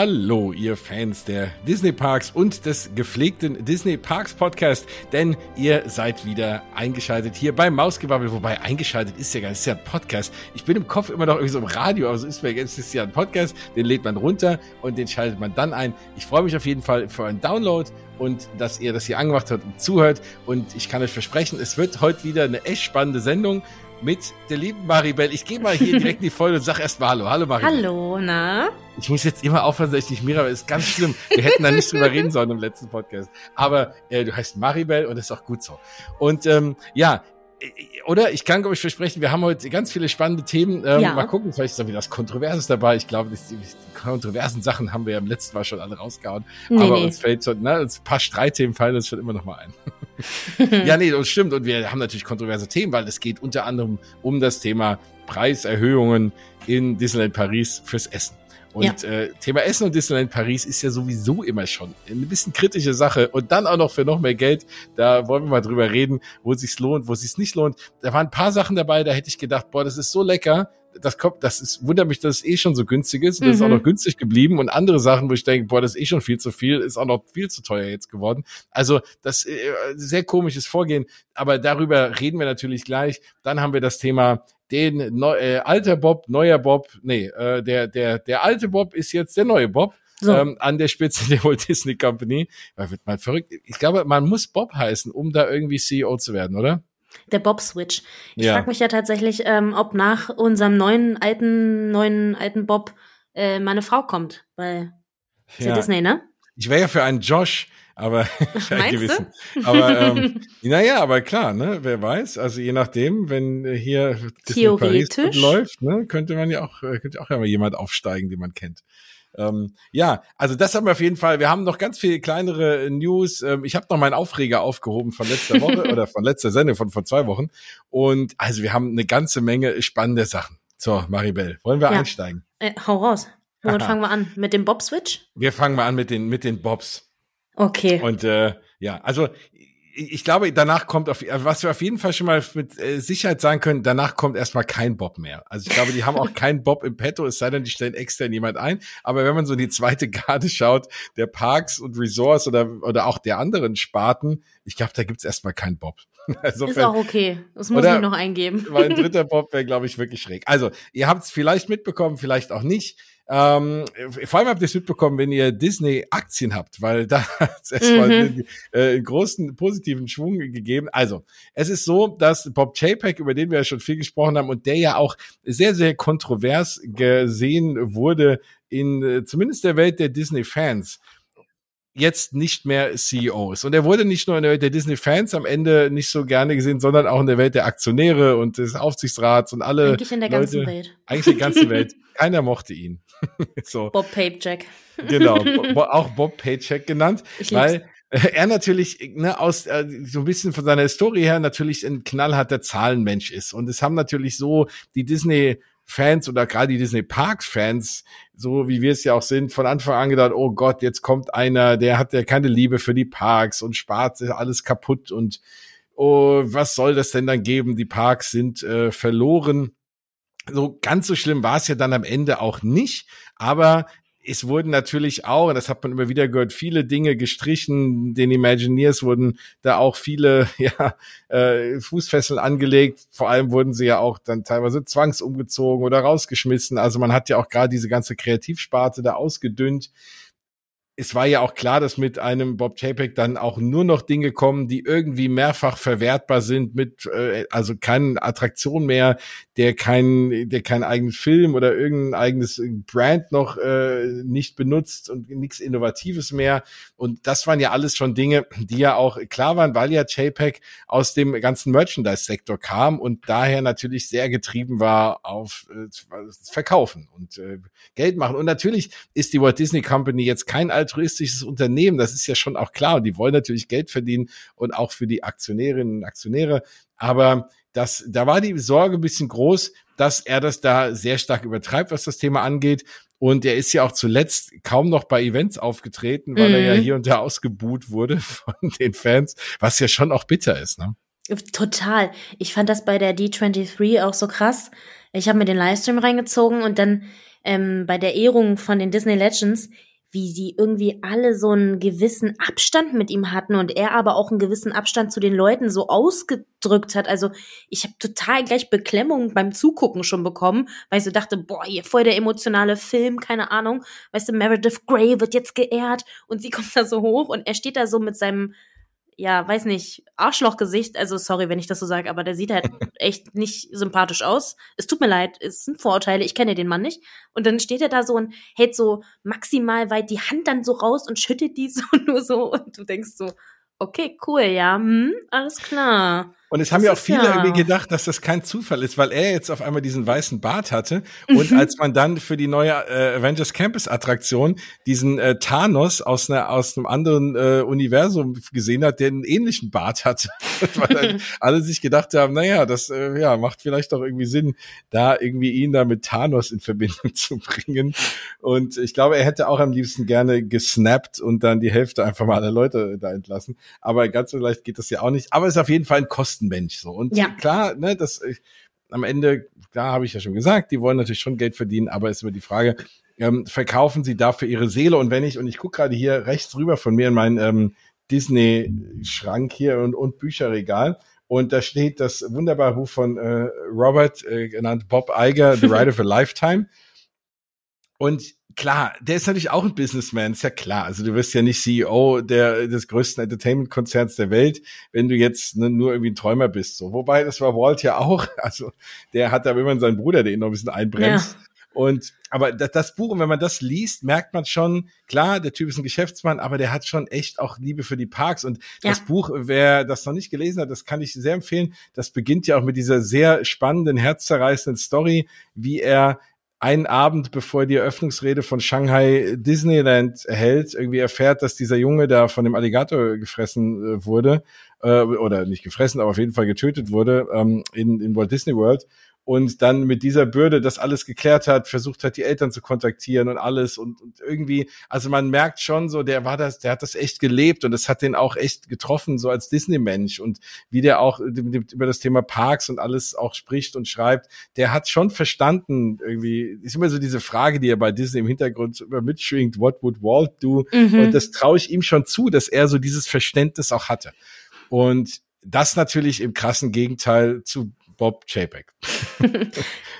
Hallo, ihr Fans der Disney Parks und des gepflegten Disney Parks Podcast, denn ihr seid wieder eingeschaltet hier beim Mausgebabbel, wobei eingeschaltet ist ja gar nicht, ist ja ein Podcast. Ich bin im Kopf immer noch irgendwie so im Radio, aber so ist mir jetzt, ist ja ein Podcast, den lädt man runter und den schaltet man dann ein. Ich freue mich auf jeden Fall für einen Download und dass ihr das hier angemacht habt und zuhört und ich kann euch versprechen, es wird heute wieder eine echt spannende Sendung mit der lieben Maribel. Ich gehe mal hier direkt in die Folge und sag erst mal Hallo. Hallo Maribel. Hallo, na? Ich muss jetzt immer aufhören, dass ich nicht Mirabel ist ganz schlimm. Wir hätten da nicht drüber reden sollen im letzten Podcast. Aber äh, du heißt Maribel und das ist auch gut so. Und ähm, ja, oder ich kann, glaube ich, versprechen, wir haben heute ganz viele spannende Themen. Ähm, ja. Mal gucken, vielleicht ist da wieder was Kontroverses dabei. Ich glaube, die, die kontroversen Sachen haben wir ja im letzten Mal schon alle rausgehauen. Nee, Aber nee. uns fällt schon, ne, uns ein paar Streitthemen fallen uns schon immer noch mal ein. ja, nee, das stimmt. Und wir haben natürlich kontroverse Themen, weil es geht unter anderem um das Thema Preiserhöhungen in Disneyland Paris fürs Essen. Und ja. äh, Thema Essen und Disneyland Paris ist ja sowieso immer schon eine bisschen kritische Sache. Und dann auch noch für noch mehr Geld. Da wollen wir mal drüber reden, wo es sich lohnt, wo es sich nicht lohnt. Da waren ein paar Sachen dabei, da hätte ich gedacht, boah, das ist so lecker. Das kommt, das ist, wundert mich, dass es eh schon so günstig ist. Und das ist auch mhm. noch günstig geblieben. Und andere Sachen, wo ich denke, boah, das ist eh schon viel zu viel, ist auch noch viel zu teuer jetzt geworden. Also, das äh, sehr komisches Vorgehen. Aber darüber reden wir natürlich gleich. Dann haben wir das Thema den neu, äh, alter Bob, neuer Bob, nee, äh, der, der, der alte Bob ist jetzt der neue Bob. So. Ähm, an der Spitze der Walt Disney Company. Weil wird mal verrückt. Ich glaube, man muss Bob heißen, um da irgendwie CEO zu werden, oder? Der Bob-Switch. Ich ja. frage mich ja tatsächlich, ähm, ob nach unserem neuen alten, neuen alten Bob äh, meine Frau kommt, weil ja. Disney, ne? Ich wäre ja für einen Josh, aber gewissen. Aber ähm, naja, aber klar, ne, wer weiß. Also je nachdem, wenn hier Theoretisch läuft, ne, könnte man ja auch, äh, könnte auch ja mal jemand aufsteigen, den man kennt. Ähm, ja, also das haben wir auf jeden Fall. Wir haben noch ganz viele kleinere News. Ähm, ich habe noch meinen Aufreger aufgehoben von letzter Woche oder von letzter Sendung von vor zwei Wochen. Und also wir haben eine ganze Menge spannende Sachen. So, Maribel, wollen wir ja. einsteigen? Äh, hau raus. Womit fangen wir an? Mit dem Bob-Switch? Wir fangen mal an mit den, mit den Bobs. Okay. Und äh, ja, also ich glaube, danach kommt auf, was wir auf jeden Fall schon mal mit äh, Sicherheit sagen können, danach kommt erstmal kein Bob mehr. Also ich glaube, die haben auch keinen Bob im Petto, es sei denn, die stellen extern jemand ein. Aber wenn man so in die zweite Garde schaut, der Parks und Resorts oder, oder auch der anderen Sparten, ich glaube, da gibt's erstmal keinen Bob. Insofern, ist auch okay. Das muss ich noch eingeben. Weil ein dritter Bob wäre, glaube ich, wirklich schräg. Also, ihr habt es vielleicht mitbekommen, vielleicht auch nicht. Ähm, vor allem habt ihr es mitbekommen, wenn ihr Disney-Aktien habt, weil da hat es erstmal mhm. einen, äh, einen großen positiven Schwung gegeben. Also, es ist so, dass Bob Chapek, über den wir ja schon viel gesprochen haben und der ja auch sehr, sehr kontrovers gesehen wurde in äh, zumindest der Welt der Disney-Fans, jetzt nicht mehr CEO ist. Und er wurde nicht nur in der Welt der Disney-Fans am Ende nicht so gerne gesehen, sondern auch in der Welt der Aktionäre und des Aufsichtsrats und alle. Eigentlich in der Leute, ganzen Welt. Eigentlich in der ganzen Welt. Keiner mochte ihn. so. Bob Paycheck. genau, bo auch Bob Paycheck genannt, ich weil er natürlich ne, aus äh, so ein bisschen von seiner Historie her natürlich ein knallharter Zahlenmensch ist und es haben natürlich so die Disney Fans oder gerade die Disney Parks Fans, so wie wir es ja auch sind, von Anfang an gedacht, oh Gott, jetzt kommt einer, der hat ja keine Liebe für die Parks und spart alles kaputt und oh, was soll das denn dann geben? Die Parks sind äh, verloren. So ganz so schlimm war es ja dann am Ende auch nicht, aber es wurden natürlich auch, das hat man immer wieder gehört, viele Dinge gestrichen. Den Imagineers wurden da auch viele ja, äh, Fußfesseln angelegt. Vor allem wurden sie ja auch dann teilweise zwangsumgezogen oder rausgeschmissen. Also man hat ja auch gerade diese ganze Kreativsparte da ausgedünnt es war ja auch klar, dass mit einem Bob Chapek dann auch nur noch Dinge kommen, die irgendwie mehrfach verwertbar sind, mit äh, also keine Attraktion mehr, der kein, der kein eigenes Film oder irgendein eigenes Brand noch äh, nicht benutzt und nichts Innovatives mehr. Und das waren ja alles schon Dinge, die ja auch klar waren, weil ja Chapek aus dem ganzen Merchandise-Sektor kam und daher natürlich sehr getrieben war auf äh, Verkaufen und äh, Geld machen. Und natürlich ist die Walt Disney Company jetzt kein altruistisches Unternehmen, das ist ja schon auch klar. Und die wollen natürlich Geld verdienen und auch für die Aktionärinnen und Aktionäre. Aber das, da war die Sorge ein bisschen groß, dass er das da sehr stark übertreibt, was das Thema angeht. Und er ist ja auch zuletzt kaum noch bei Events aufgetreten, weil mhm. er ja mhm. hier und da ausgebuht wurde von den Fans, was ja schon auch bitter ist, ne? Total. Ich fand das bei der D23 auch so krass. Ich habe mir den Livestream reingezogen und dann ähm, bei der Ehrung von den Disney Legends wie sie irgendwie alle so einen gewissen Abstand mit ihm hatten und er aber auch einen gewissen Abstand zu den Leuten so ausgedrückt hat. Also ich habe total gleich Beklemmung beim Zugucken schon bekommen, weil ich so dachte, boah, hier voll der emotionale Film, keine Ahnung. Weißt du, Meredith Grey wird jetzt geehrt und sie kommt da so hoch und er steht da so mit seinem ja, weiß nicht, Arschlochgesicht. Also sorry, wenn ich das so sage, aber der sieht halt echt nicht sympathisch aus. Es tut mir leid, es sind Vorurteile, ich kenne den Mann nicht. Und dann steht er da so und hält so maximal weit die Hand dann so raus und schüttet die so nur so und du denkst so, okay, cool, ja, hm, alles klar. Und es haben ja auch viele ja. irgendwie gedacht, dass das kein Zufall ist, weil er jetzt auf einmal diesen weißen Bart hatte. Und mhm. als man dann für die neue äh, Avengers Campus Attraktion diesen äh, Thanos aus, einer, aus einem anderen äh, Universum gesehen hat, der einen ähnlichen Bart hatte, weil dann alle sich gedacht haben, naja, das äh, ja, macht vielleicht doch irgendwie Sinn, da irgendwie ihn da mit Thanos in Verbindung zu bringen. Und ich glaube, er hätte auch am liebsten gerne gesnappt und dann die Hälfte einfach mal aller Leute da entlassen. Aber ganz so leicht geht das ja auch nicht. Aber es ist auf jeden Fall ein Kosten Mensch so. Und ja. klar, ne, das ich, am Ende, klar habe ich ja schon gesagt, die wollen natürlich schon Geld verdienen, aber es ist immer die Frage, ähm, verkaufen sie dafür ihre Seele? Und wenn ich, und ich gucke gerade hier rechts rüber von mir in meinen ähm, Disney-Schrank hier und, und Bücherregal. Und da steht das wunderbare Buch von äh, Robert, äh, genannt Bob Iger, The Ride of a Lifetime. Und klar, der ist natürlich auch ein Businessman, ist ja klar. Also du wirst ja nicht CEO der, des größten Entertainment-Konzerns der Welt, wenn du jetzt ne, nur irgendwie ein Träumer bist. So. Wobei, das war Walt ja auch. Also der hat aber immer seinen Bruder, der ihn noch ein bisschen einbremst. Ja. Und aber das, das Buch, und wenn man das liest, merkt man schon, klar, der Typ ist ein Geschäftsmann, aber der hat schon echt auch Liebe für die Parks. Und ja. das Buch, wer das noch nicht gelesen hat, das kann ich sehr empfehlen. Das beginnt ja auch mit dieser sehr spannenden, herzzerreißenden Story, wie er einen Abend, bevor die Eröffnungsrede von Shanghai Disneyland hält, irgendwie erfährt, dass dieser Junge da von dem Alligator gefressen äh, wurde, äh, oder nicht gefressen, aber auf jeden Fall getötet wurde ähm, in, in Walt Disney World und dann mit dieser Bürde das alles geklärt hat, versucht hat, die Eltern zu kontaktieren und alles und, und irgendwie, also man merkt schon so, der war das, der hat das echt gelebt und es hat den auch echt getroffen, so als Disney-Mensch und wie der auch über das Thema Parks und alles auch spricht und schreibt, der hat schon verstanden, irgendwie, ist immer so diese Frage, die er bei Disney im Hintergrund immer mitschwingt, what would Walt do? Mhm. Und das traue ich ihm schon zu, dass er so dieses Verständnis auch hatte. Und das natürlich im krassen Gegenteil zu Bob Chapek.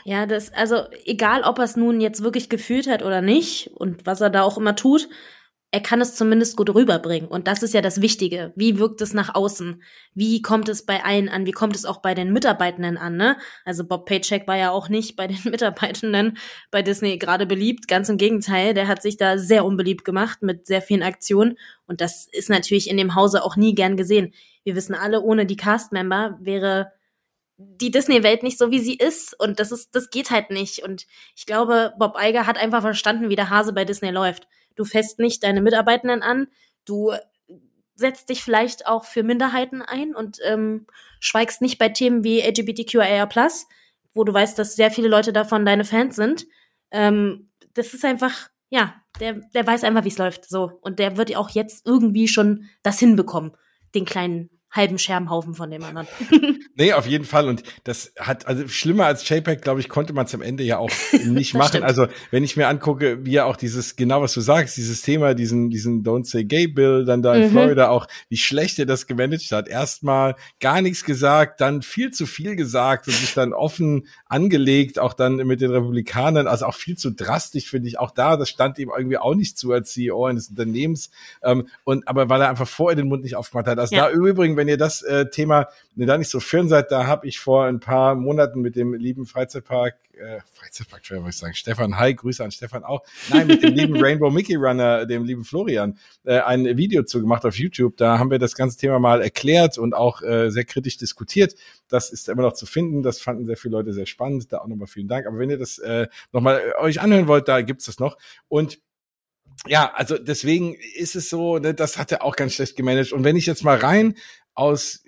ja, das, also egal, ob er es nun jetzt wirklich gefühlt hat oder nicht und was er da auch immer tut, er kann es zumindest gut rüberbringen. Und das ist ja das Wichtige. Wie wirkt es nach außen? Wie kommt es bei allen an? Wie kommt es auch bei den Mitarbeitenden an? Ne? Also Bob Paycheck war ja auch nicht bei den Mitarbeitenden bei Disney gerade beliebt. Ganz im Gegenteil, der hat sich da sehr unbeliebt gemacht mit sehr vielen Aktionen. Und das ist natürlich in dem Hause auch nie gern gesehen. Wir wissen alle, ohne die Cast-Member wäre die Disney-Welt nicht so, wie sie ist. Und das ist, das geht halt nicht. Und ich glaube, Bob Iger hat einfach verstanden, wie der Hase bei Disney läuft. Du fässt nicht deine Mitarbeitenden an, du setzt dich vielleicht auch für Minderheiten ein und ähm, schweigst nicht bei Themen wie LGBTQIA+, wo du weißt, dass sehr viele Leute davon deine Fans sind. Ähm, das ist einfach, ja, der, der weiß einfach, wie es läuft. So. Und der wird auch jetzt irgendwie schon das hinbekommen, den kleinen halben Scherbenhaufen von dem anderen. nee, auf jeden Fall. Und das hat, also schlimmer als JPEG, glaube ich, konnte man es am Ende ja auch nicht machen. Stimmt. Also wenn ich mir angucke, wie er auch dieses, genau was du sagst, dieses Thema, diesen, diesen Don't Say Gay Bill, dann da in mhm. Florida auch, wie schlecht er das gemanagt hat. Erstmal gar nichts gesagt, dann viel zu viel gesagt und sich dann offen angelegt, auch dann mit den Republikanern, also auch viel zu drastisch, finde ich. Auch da, das stand ihm irgendwie auch nicht zu als CEO eines Unternehmens. Ähm, und aber weil er einfach vorher den Mund nicht aufgemacht hat. Also ja. da im Übrigen wenn ihr das äh, Thema ne, da nicht so firm seid, da habe ich vor ein paar Monaten mit dem lieben Freizeitpark, äh, Freizeitpark, würde ich sagen, Stefan, hi, Grüße an Stefan auch, nein, mit dem lieben Rainbow Mickey Runner, dem lieben Florian, äh, ein Video zu gemacht auf YouTube. Da haben wir das ganze Thema mal erklärt und auch äh, sehr kritisch diskutiert. Das ist immer noch zu finden. Das fanden sehr viele Leute sehr spannend. Da auch nochmal vielen Dank. Aber wenn ihr das äh, nochmal euch anhören wollt, da gibt's das noch. Und ja, also deswegen ist es so, ne, das hat er auch ganz schlecht gemanagt. Und wenn ich jetzt mal rein aus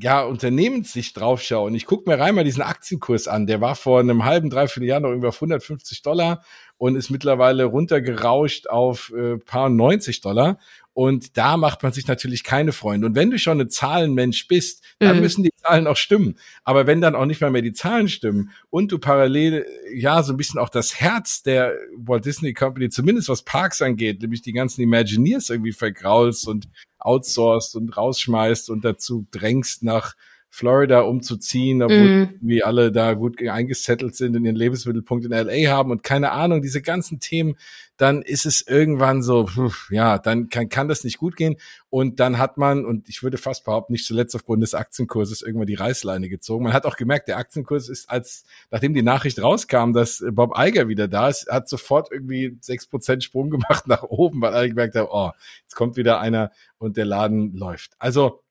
ja, Unternehmenssicht drauf schaue und ich gucke mir rein mal diesen Aktienkurs an, der war vor einem halben, dreiviertel Jahr noch irgendwie auf 150 Dollar und ist mittlerweile runtergerauscht auf äh, paar 90 Dollar. Und da macht man sich natürlich keine Freunde. Und wenn du schon ein Zahlenmensch bist, dann mhm. müssen die Zahlen auch stimmen. Aber wenn dann auch nicht mal mehr die Zahlen stimmen und du parallel, ja, so ein bisschen auch das Herz der Walt Disney Company, zumindest was Parks angeht, nämlich die ganzen Imagineers irgendwie vergraulst und outsourced und rausschmeißt und dazu drängst nach Florida umzuziehen, obwohl mm. wir alle da gut eingesettelt sind und ihren Lebensmittelpunkt in LA haben und keine Ahnung, diese ganzen Themen, dann ist es irgendwann so, ja, dann kann, kann das nicht gut gehen. Und dann hat man, und ich würde fast behaupten, nicht zuletzt aufgrund des Aktienkurses irgendwann die Reißleine gezogen. Man hat auch gemerkt, der Aktienkurs ist als, nachdem die Nachricht rauskam, dass Bob Eiger wieder da ist, hat sofort irgendwie sechs Prozent Sprung gemacht nach oben, weil alle gemerkt haben, oh, jetzt kommt wieder einer und der Laden läuft. Also,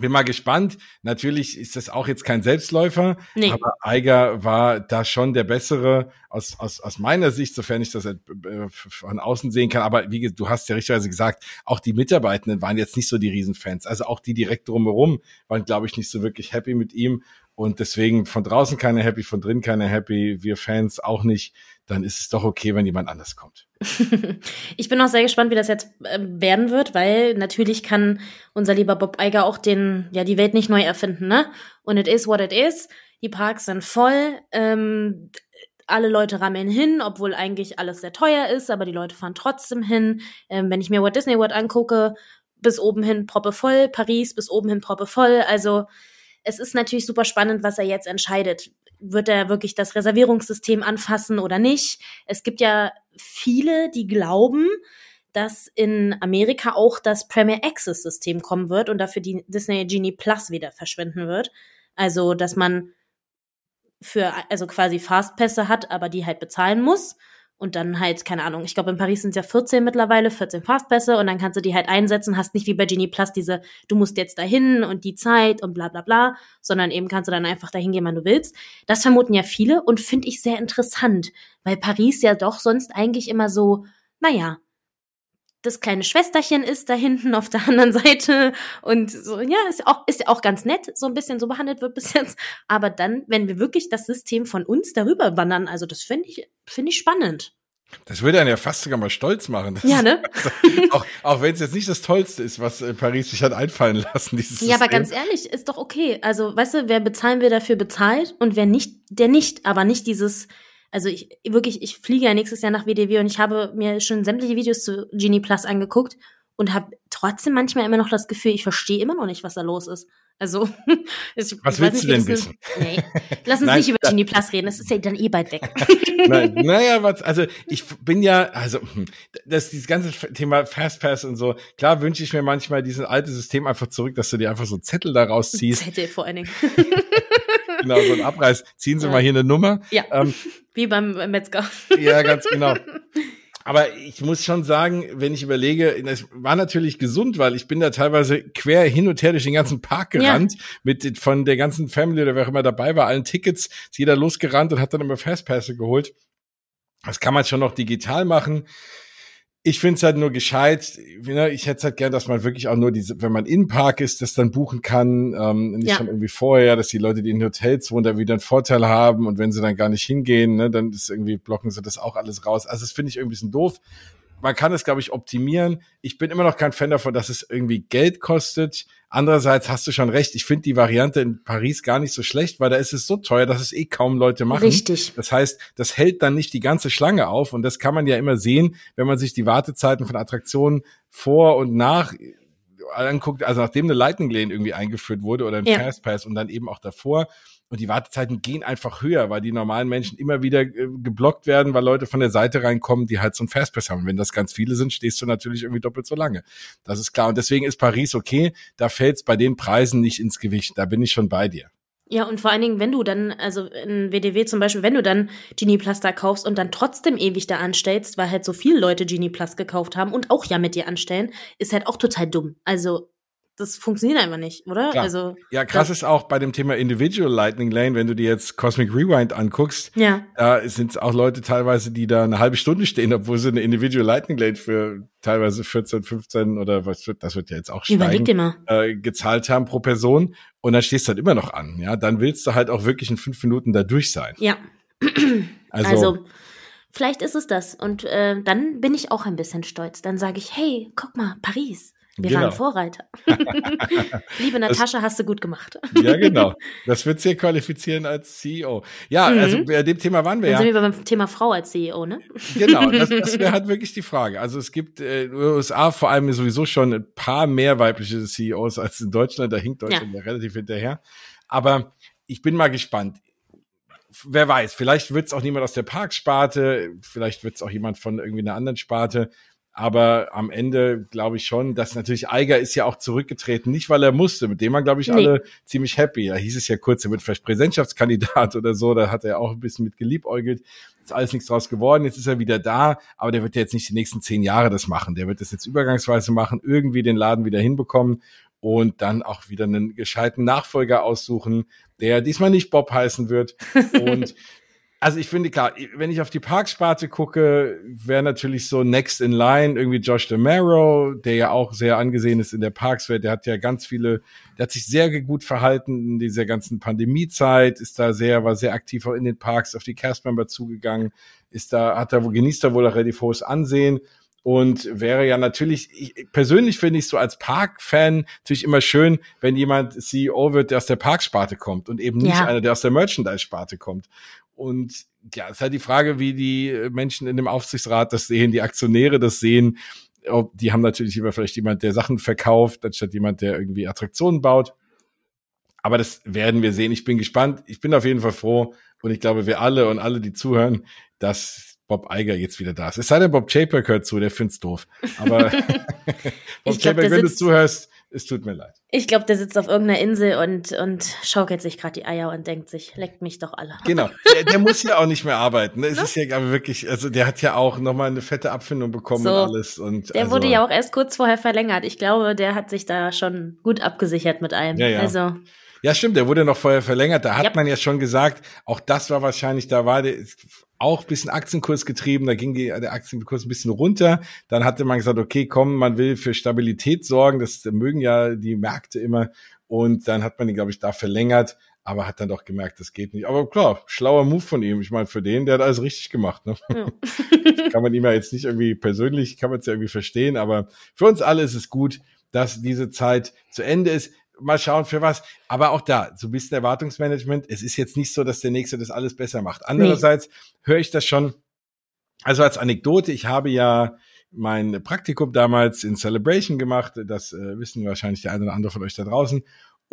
bin mal gespannt. Natürlich ist das auch jetzt kein Selbstläufer, nee. aber Eiger war da schon der bessere aus, aus, aus meiner Sicht, sofern ich das äh, von außen sehen kann. Aber wie du hast ja richtigerweise gesagt, auch die Mitarbeitenden waren jetzt nicht so die Riesenfans. Also auch die direkt drumherum waren, glaube ich, nicht so wirklich happy mit ihm. Und deswegen von draußen keine happy, von drin keine happy, wir Fans auch nicht. Dann ist es doch okay, wenn jemand anders kommt. ich bin auch sehr gespannt, wie das jetzt äh, werden wird, weil natürlich kann unser lieber Bob Eiger auch den, ja, die Welt nicht neu erfinden, ne? Und it is what it is. Die Parks sind voll. Ähm, alle Leute rammeln hin, obwohl eigentlich alles sehr teuer ist, aber die Leute fahren trotzdem hin. Ähm, wenn ich mir Walt Disney World angucke, bis oben hin proppe voll, Paris bis oben hin proppe voll. Also es ist natürlich super spannend, was er jetzt entscheidet. Wird er wirklich das Reservierungssystem anfassen oder nicht? Es gibt ja viele, die glauben, dass in Amerika auch das Premier Access System kommen wird und dafür die Disney Genie Plus wieder verschwinden wird. Also, dass man für, also quasi Fastpässe hat, aber die halt bezahlen muss und dann halt, keine Ahnung, ich glaube in Paris sind es ja 14 mittlerweile, 14 Fastpässe und dann kannst du die halt einsetzen, hast nicht wie bei Genie Plus diese, du musst jetzt dahin und die Zeit und bla bla bla, sondern eben kannst du dann einfach dahin gehen, wann du willst. Das vermuten ja viele und finde ich sehr interessant, weil Paris ja doch sonst eigentlich immer so, naja, das kleine Schwesterchen ist da hinten auf der anderen Seite und so, ja, ist auch, ist ja auch ganz nett, so ein bisschen so behandelt wird bis jetzt. Aber dann, wenn wir wirklich das System von uns darüber wandern, also das finde ich, finde ich spannend. Das würde einen ja fast sogar mal stolz machen. Das ja, ne? auch auch wenn es jetzt nicht das Tollste ist, was äh, Paris sich hat einfallen lassen, dieses Ja, System. aber ganz ehrlich, ist doch okay. Also, weißt du, wer bezahlen wir dafür bezahlt und wer nicht, der nicht, aber nicht dieses, also ich wirklich, ich fliege ja nächstes Jahr nach WDW und ich habe mir schon sämtliche Videos zu Genie Plus angeguckt und habe trotzdem manchmal immer noch das Gefühl, ich verstehe immer noch nicht, was da los ist. Also, ich, was willst nicht, du denn wissen? Nee. Lass uns Nein, nicht über Genie Plus reden, das ist ja dann eh bald weg. Nein, naja, was, also ich bin ja, also hm, das dieses ganze Thema Fastpass und so, klar wünsche ich mir manchmal dieses alte System einfach zurück, dass du dir einfach so Zettel da rausziehst. Zettel vor allen Dingen. Genau, so ein Abreiß. Ziehen Sie ja. mal hier eine Nummer. Ja. Ähm, Wie beim Metzger. Ja, ganz genau. Aber ich muss schon sagen, wenn ich überlege, es war natürlich gesund, weil ich bin da teilweise quer hin und her durch den ganzen Park gerannt, ja. mit von der ganzen Family oder wer auch immer dabei war, allen Tickets, ist jeder losgerannt und hat dann immer Fastpässe geholt. Das kann man schon noch digital machen ich finde es halt nur gescheit. Ne, ich hätte halt gern, dass man wirklich auch nur diese, wenn man in Park ist, das dann buchen kann. Ähm, nicht ja. schon irgendwie vorher, dass die Leute, die in Hotels wohnen, da wieder einen Vorteil haben und wenn sie dann gar nicht hingehen, ne, dann ist irgendwie blocken sie das auch alles raus. Also das finde ich irgendwie ein bisschen doof man kann es, glaube ich, optimieren. Ich bin immer noch kein Fan davon, dass es irgendwie Geld kostet. Andererseits hast du schon recht. Ich finde die Variante in Paris gar nicht so schlecht, weil da ist es so teuer, dass es eh kaum Leute machen. Richtig. Das heißt, das hält dann nicht die ganze Schlange auf. Und das kann man ja immer sehen, wenn man sich die Wartezeiten von Attraktionen vor und nach anguckt, also nachdem eine Lightning Lane irgendwie eingeführt wurde oder ein ja. Fastpass und dann eben auch davor. Und die Wartezeiten gehen einfach höher, weil die normalen Menschen immer wieder äh, geblockt werden, weil Leute von der Seite reinkommen, die halt so ein Fastpass haben. Und wenn das ganz viele sind, stehst du natürlich irgendwie doppelt so lange. Das ist klar. Und deswegen ist Paris okay. Da fällt es bei den Preisen nicht ins Gewicht. Da bin ich schon bei dir. Ja, und vor allen Dingen, wenn du dann, also in WDW zum Beispiel, wenn du dann Genie Plus da kaufst und dann trotzdem ewig da anstellst, weil halt so viele Leute Genie Plus gekauft haben und auch ja mit dir anstellen, ist halt auch total dumm. Also das funktioniert einfach nicht, oder? Klar. Also ja, krass ist auch bei dem Thema Individual Lightning Lane, wenn du dir jetzt Cosmic Rewind anguckst, ja. da sind auch Leute teilweise, die da eine halbe Stunde stehen, obwohl sie eine Individual Lightning Lane für teilweise 14, 15 oder was wird, das wird ja jetzt auch steigen. Äh, gezahlt haben pro Person und dann stehst du halt immer noch an. Ja, dann willst du halt auch wirklich in fünf Minuten da durch sein. Ja. also, also Vielleicht ist es das. Und äh, dann bin ich auch ein bisschen stolz. Dann sage ich, hey, guck mal, Paris. Wir genau. waren Vorreiter. Liebe Natascha, das, hast du gut gemacht. ja, genau. Das wird sehr qualifizieren als CEO. Ja, mhm. also bei dem Thema waren wir Dann ja. sind wir beim Thema Frau als CEO, ne? Genau, das, das wäre halt wirklich die Frage. Also es gibt äh, in den USA vor allem sowieso schon ein paar mehr weibliche CEOs als in Deutschland. Da hinkt Deutschland ja, ja relativ hinterher. Aber ich bin mal gespannt wer weiß, vielleicht wird es auch niemand aus der Parksparte, vielleicht wird es auch jemand von irgendwie einer anderen Sparte. Aber am Ende glaube ich schon, dass natürlich Eiger ist ja auch zurückgetreten, nicht weil er musste, mit dem waren, glaube ich, nee. alle ziemlich happy. Da hieß es ja kurz, er wird vielleicht Präsidentschaftskandidat oder so, da hat er auch ein bisschen mit geliebäugelt. Ist alles nichts draus geworden, jetzt ist er wieder da, aber der wird ja jetzt nicht die nächsten zehn Jahre das machen. Der wird das jetzt übergangsweise machen, irgendwie den Laden wieder hinbekommen und dann auch wieder einen gescheiten Nachfolger aussuchen, der diesmal nicht Bob heißen wird. Und also ich finde klar, wenn ich auf die Parksparte gucke, wäre natürlich so next in line irgendwie Josh DeMaro, der ja auch sehr angesehen ist in der Parkswelt. Der hat ja ganz viele, der hat sich sehr gut verhalten in dieser ganzen Pandemiezeit, ist da sehr, war sehr aktiv auch in den Parks auf die Castmember zugegangen, ist da, hat da, genießt da wohl auch relativ hohes Ansehen und wäre ja natürlich, ich, persönlich finde ich so als Park-Fan natürlich immer schön, wenn jemand CEO wird, der aus der Parksparte kommt und eben nicht ja. einer, der aus der Merchandise-Sparte kommt. Und ja, es ist halt die Frage, wie die Menschen in dem Aufsichtsrat das sehen, die Aktionäre das sehen. Ob, die haben natürlich immer vielleicht jemand, der Sachen verkauft, anstatt jemand, der irgendwie Attraktionen baut. Aber das werden wir sehen. Ich bin gespannt. Ich bin auf jeden Fall froh. Und ich glaube, wir alle und alle, die zuhören, dass Bob Eiger jetzt wieder da ist. Es sei denn, Bob Chapek hört zu, der find's doof. Aber Bob Chapek, wenn du zuhörst, es tut mir leid. Ich glaube, der sitzt auf irgendeiner Insel und, und schaukelt sich gerade die Eier und denkt sich, leckt mich doch alle. Genau. Der, der muss ja auch nicht mehr arbeiten. Ne? Es ist ja aber wirklich, also der hat ja auch nochmal eine fette Abfindung bekommen so, und alles. Und der also, wurde ja auch erst kurz vorher verlängert. Ich glaube, der hat sich da schon gut abgesichert mit allem. Ja, ja. Also. Ja, stimmt, der wurde noch vorher verlängert. Da hat yep. man ja schon gesagt, auch das war wahrscheinlich, da war der, auch bisschen Aktienkurs getrieben, da ging der Aktienkurs ein bisschen runter. Dann hatte man gesagt, okay, komm, man will für Stabilität sorgen, das mögen ja die Märkte immer. Und dann hat man ihn, glaube ich, da verlängert, aber hat dann doch gemerkt, das geht nicht. Aber klar, schlauer Move von ihm. Ich meine, für den, der hat alles richtig gemacht. Ne? Ja. kann man ihm ja jetzt nicht irgendwie persönlich, kann man es ja irgendwie verstehen, aber für uns alle ist es gut, dass diese Zeit zu Ende ist mal schauen für was. Aber auch da, so ein bisschen Erwartungsmanagement. Es ist jetzt nicht so, dass der Nächste das alles besser macht. Andererseits nee. höre ich das schon, also als Anekdote, ich habe ja mein Praktikum damals in Celebration gemacht. Das äh, wissen wahrscheinlich der eine oder andere von euch da draußen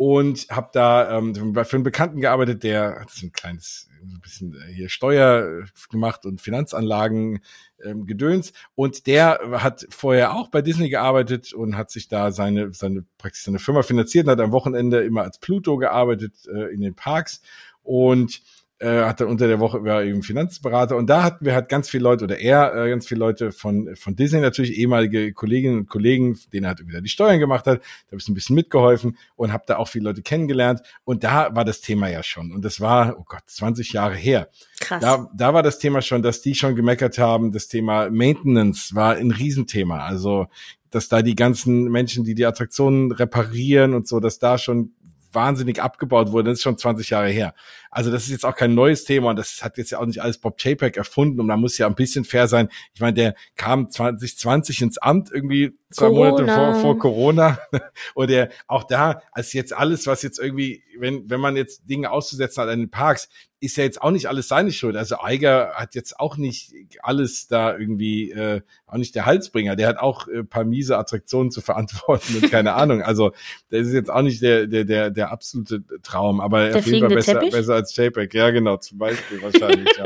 und habe da ähm, für einen Bekannten gearbeitet, der hat so ein kleines ein bisschen äh, hier Steuer gemacht und Finanzanlagen ähm, gedöns. Und der hat vorher auch bei Disney gearbeitet und hat sich da seine seine praktisch seine Firma finanziert und hat am Wochenende immer als Pluto gearbeitet äh, in den Parks. Und äh, hat dann unter der Woche war eben Finanzberater und da hatten wir halt ganz viele Leute oder er äh, ganz viele Leute von von Disney natürlich ehemalige Kolleginnen und Kollegen, denen er halt wieder die Steuern gemacht hat, da habe ich ein bisschen mitgeholfen und habe da auch viele Leute kennengelernt und da war das Thema ja schon und das war oh Gott 20 Jahre her. Krass. Da da war das Thema schon, dass die schon gemeckert haben, das Thema Maintenance war ein Riesenthema, also dass da die ganzen Menschen, die die Attraktionen reparieren und so, dass da schon wahnsinnig abgebaut wurde. Das ist schon 20 Jahre her. Also das ist jetzt auch kein neues Thema und das hat jetzt ja auch nicht alles Bob Chapek erfunden und man muss ja ein bisschen fair sein. Ich meine, der kam 2020 ins Amt irgendwie zwei Corona. Monate vor, vor Corona und der auch da, als jetzt alles, was jetzt irgendwie, wenn, wenn man jetzt Dinge auszusetzen hat an den Parks, ist ja jetzt auch nicht alles seine Schuld. Also Eiger hat jetzt auch nicht alles da irgendwie, äh, auch nicht der Halsbringer. Der hat auch äh, paar miese Attraktionen zu verantworten und keine Ahnung. Also der ist jetzt auch nicht der, der, der, der absolute Traum, aber der auf jeden Fall besser, besser als JPEG. Ja, genau, zum Beispiel wahrscheinlich, ja.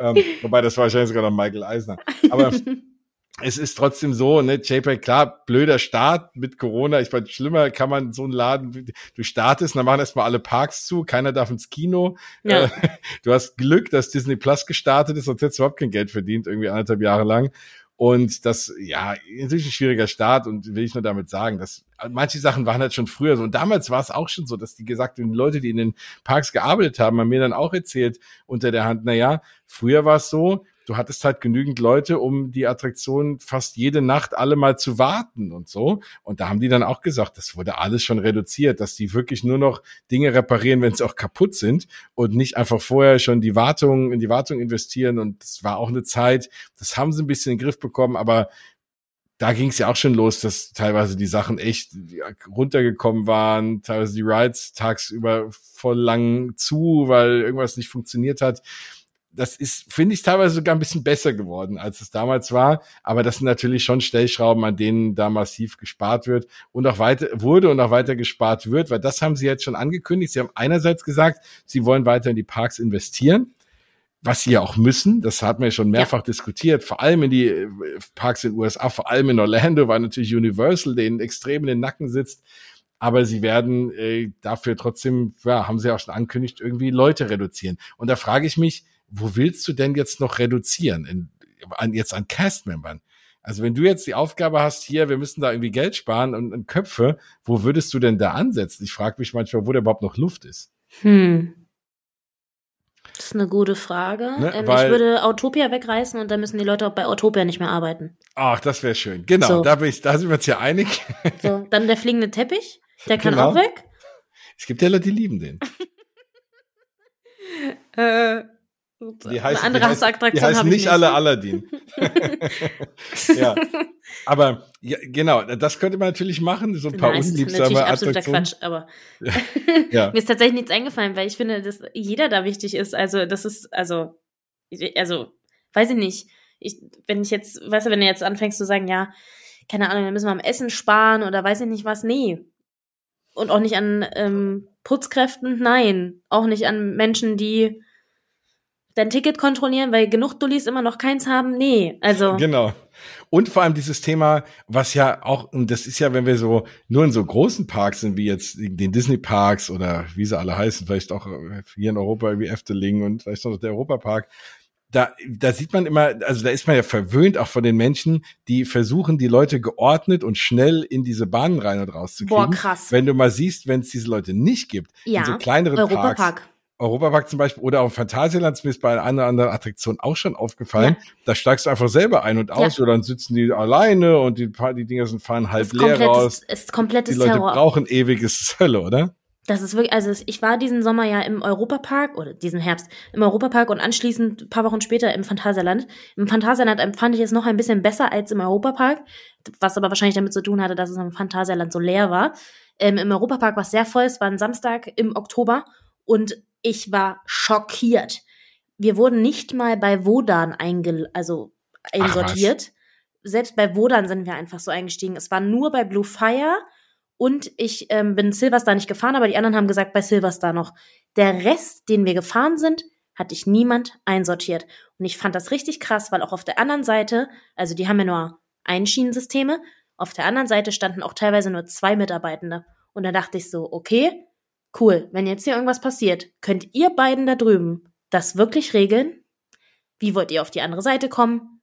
ähm, wobei das war wahrscheinlich sogar noch Michael Eisner. Aber es ist trotzdem so, ne, JPEG, klar, blöder Start mit Corona. Ich meine, schlimmer kann man so einen Laden, du startest, dann machen erstmal alle Parks zu, keiner darf ins Kino. Ja. Äh, du hast Glück, dass Disney Plus gestartet ist, sonst hättest du überhaupt kein Geld verdient, irgendwie anderthalb Jahre lang. Und das, ja, natürlich ein schwieriger Start und will ich nur damit sagen, dass manche Sachen waren halt schon früher so. Und damals war es auch schon so, dass die gesagt haben, Leute, die in den Parks gearbeitet haben, haben mir dann auch erzählt unter der Hand, na ja, früher war es so, du hattest halt genügend Leute, um die Attraktion fast jede Nacht alle mal zu warten und so. Und da haben die dann auch gesagt, das wurde alles schon reduziert, dass die wirklich nur noch Dinge reparieren, wenn sie auch kaputt sind und nicht einfach vorher schon die Wartung, in die Wartung investieren. Und das war auch eine Zeit, das haben sie ein bisschen in den Griff bekommen, aber da ging es ja auch schon los, dass teilweise die Sachen echt runtergekommen waren, teilweise die Rides tagsüber voll lang zu, weil irgendwas nicht funktioniert hat. Das ist, finde ich, teilweise sogar ein bisschen besser geworden, als es damals war. Aber das sind natürlich schon Stellschrauben, an denen da massiv gespart wird und auch weiter wurde und auch weiter gespart wird, weil das haben sie jetzt schon angekündigt. Sie haben einerseits gesagt, sie wollen weiter in die Parks investieren was sie ja auch müssen, das hat man ja schon mehrfach ja. diskutiert, vor allem in die äh, Parks in den USA, vor allem in Orlando, weil natürlich Universal den extrem in den Nacken sitzt. Aber sie werden äh, dafür trotzdem, ja, haben sie auch schon angekündigt, irgendwie Leute reduzieren. Und da frage ich mich, wo willst du denn jetzt noch reduzieren? In, an, jetzt an Cast-Membern? Also wenn du jetzt die Aufgabe hast, hier, wir müssen da irgendwie Geld sparen und, und Köpfe, wo würdest du denn da ansetzen? Ich frage mich manchmal, wo da überhaupt noch Luft ist. Hm. Das ist eine gute Frage. Ne, ähm, ich würde Autopia wegreißen und dann müssen die Leute auch bei Autopia nicht mehr arbeiten. Ach, das wäre schön. Genau, so. da, bin ich, da sind wir uns ja einig. So, dann der fliegende Teppich, der kann genau. auch weg. Es gibt ja Leute, die lieben den. äh, die heißt, eine andere die heißt, die heißt nicht, nicht alle Aladdin. ja. Aber ja, genau, das könnte man natürlich machen, so ein paar Nein, unliebsame natürlich absoluter Quatsch, aber ja. mir ist tatsächlich nichts eingefallen, weil ich finde, dass jeder da wichtig ist. Also, das ist, also, also, weiß ich nicht. Ich, wenn ich jetzt, weißt du, wenn du jetzt anfängst zu sagen, ja, keine Ahnung, dann müssen wir am Essen sparen oder weiß ich nicht was, nee. Und auch nicht an ähm, Putzkräften, nein. Auch nicht an Menschen, die dein Ticket kontrollieren, weil genug Dullis immer noch keins haben. Nee, also. Genau. Und vor allem dieses Thema, was ja auch, und das ist ja, wenn wir so nur in so großen Parks sind, wie jetzt den Disney Parks oder wie sie alle heißen, vielleicht auch hier in Europa wie Efteling und vielleicht noch der Europapark, da, da sieht man immer, also da ist man ja verwöhnt auch von den Menschen, die versuchen, die Leute geordnet und schnell in diese Bahnen rein und raus zu kriegen. Boah, krass. Wenn du mal siehst, wenn es diese Leute nicht gibt, ja, in so kleineren Europapark. Parks, Europapark zum Beispiel oder auch Phantasialand, ist mir bei einer oder anderen Attraktion auch schon aufgefallen. Ja. Da steigst du einfach selber ein und aus ja. oder dann sitzen die alleine und die, die Dinger sind fahren halb leer raus. Ist komplettes Die Leute Terror. brauchen ewiges Hölle, oder? Das ist wirklich, also ich war diesen Sommer ja im Europapark oder diesen Herbst im Europapark und anschließend ein paar Wochen später im Phantasialand. Im Phantasialand empfand ich es noch ein bisschen besser als im Europapark, was aber wahrscheinlich damit zu tun hatte, dass es im Phantasialand so leer war. Ähm, Im Europapark war es sehr voll, es war ein Samstag im Oktober und ich war schockiert. Wir wurden nicht mal bei Wodan einge also einsortiert. Selbst bei Wodan sind wir einfach so eingestiegen. Es war nur bei Blue Fire und ich ähm, bin Silverstar nicht gefahren, aber die anderen haben gesagt, bei Silverstar noch. Der Rest, den wir gefahren sind, hatte ich niemand einsortiert. Und ich fand das richtig krass, weil auch auf der anderen Seite, also die haben ja nur Einschienensysteme, auf der anderen Seite standen auch teilweise nur zwei Mitarbeitende. Und da dachte ich so, okay, cool, wenn jetzt hier irgendwas passiert, könnt ihr beiden da drüben das wirklich regeln? Wie wollt ihr auf die andere Seite kommen?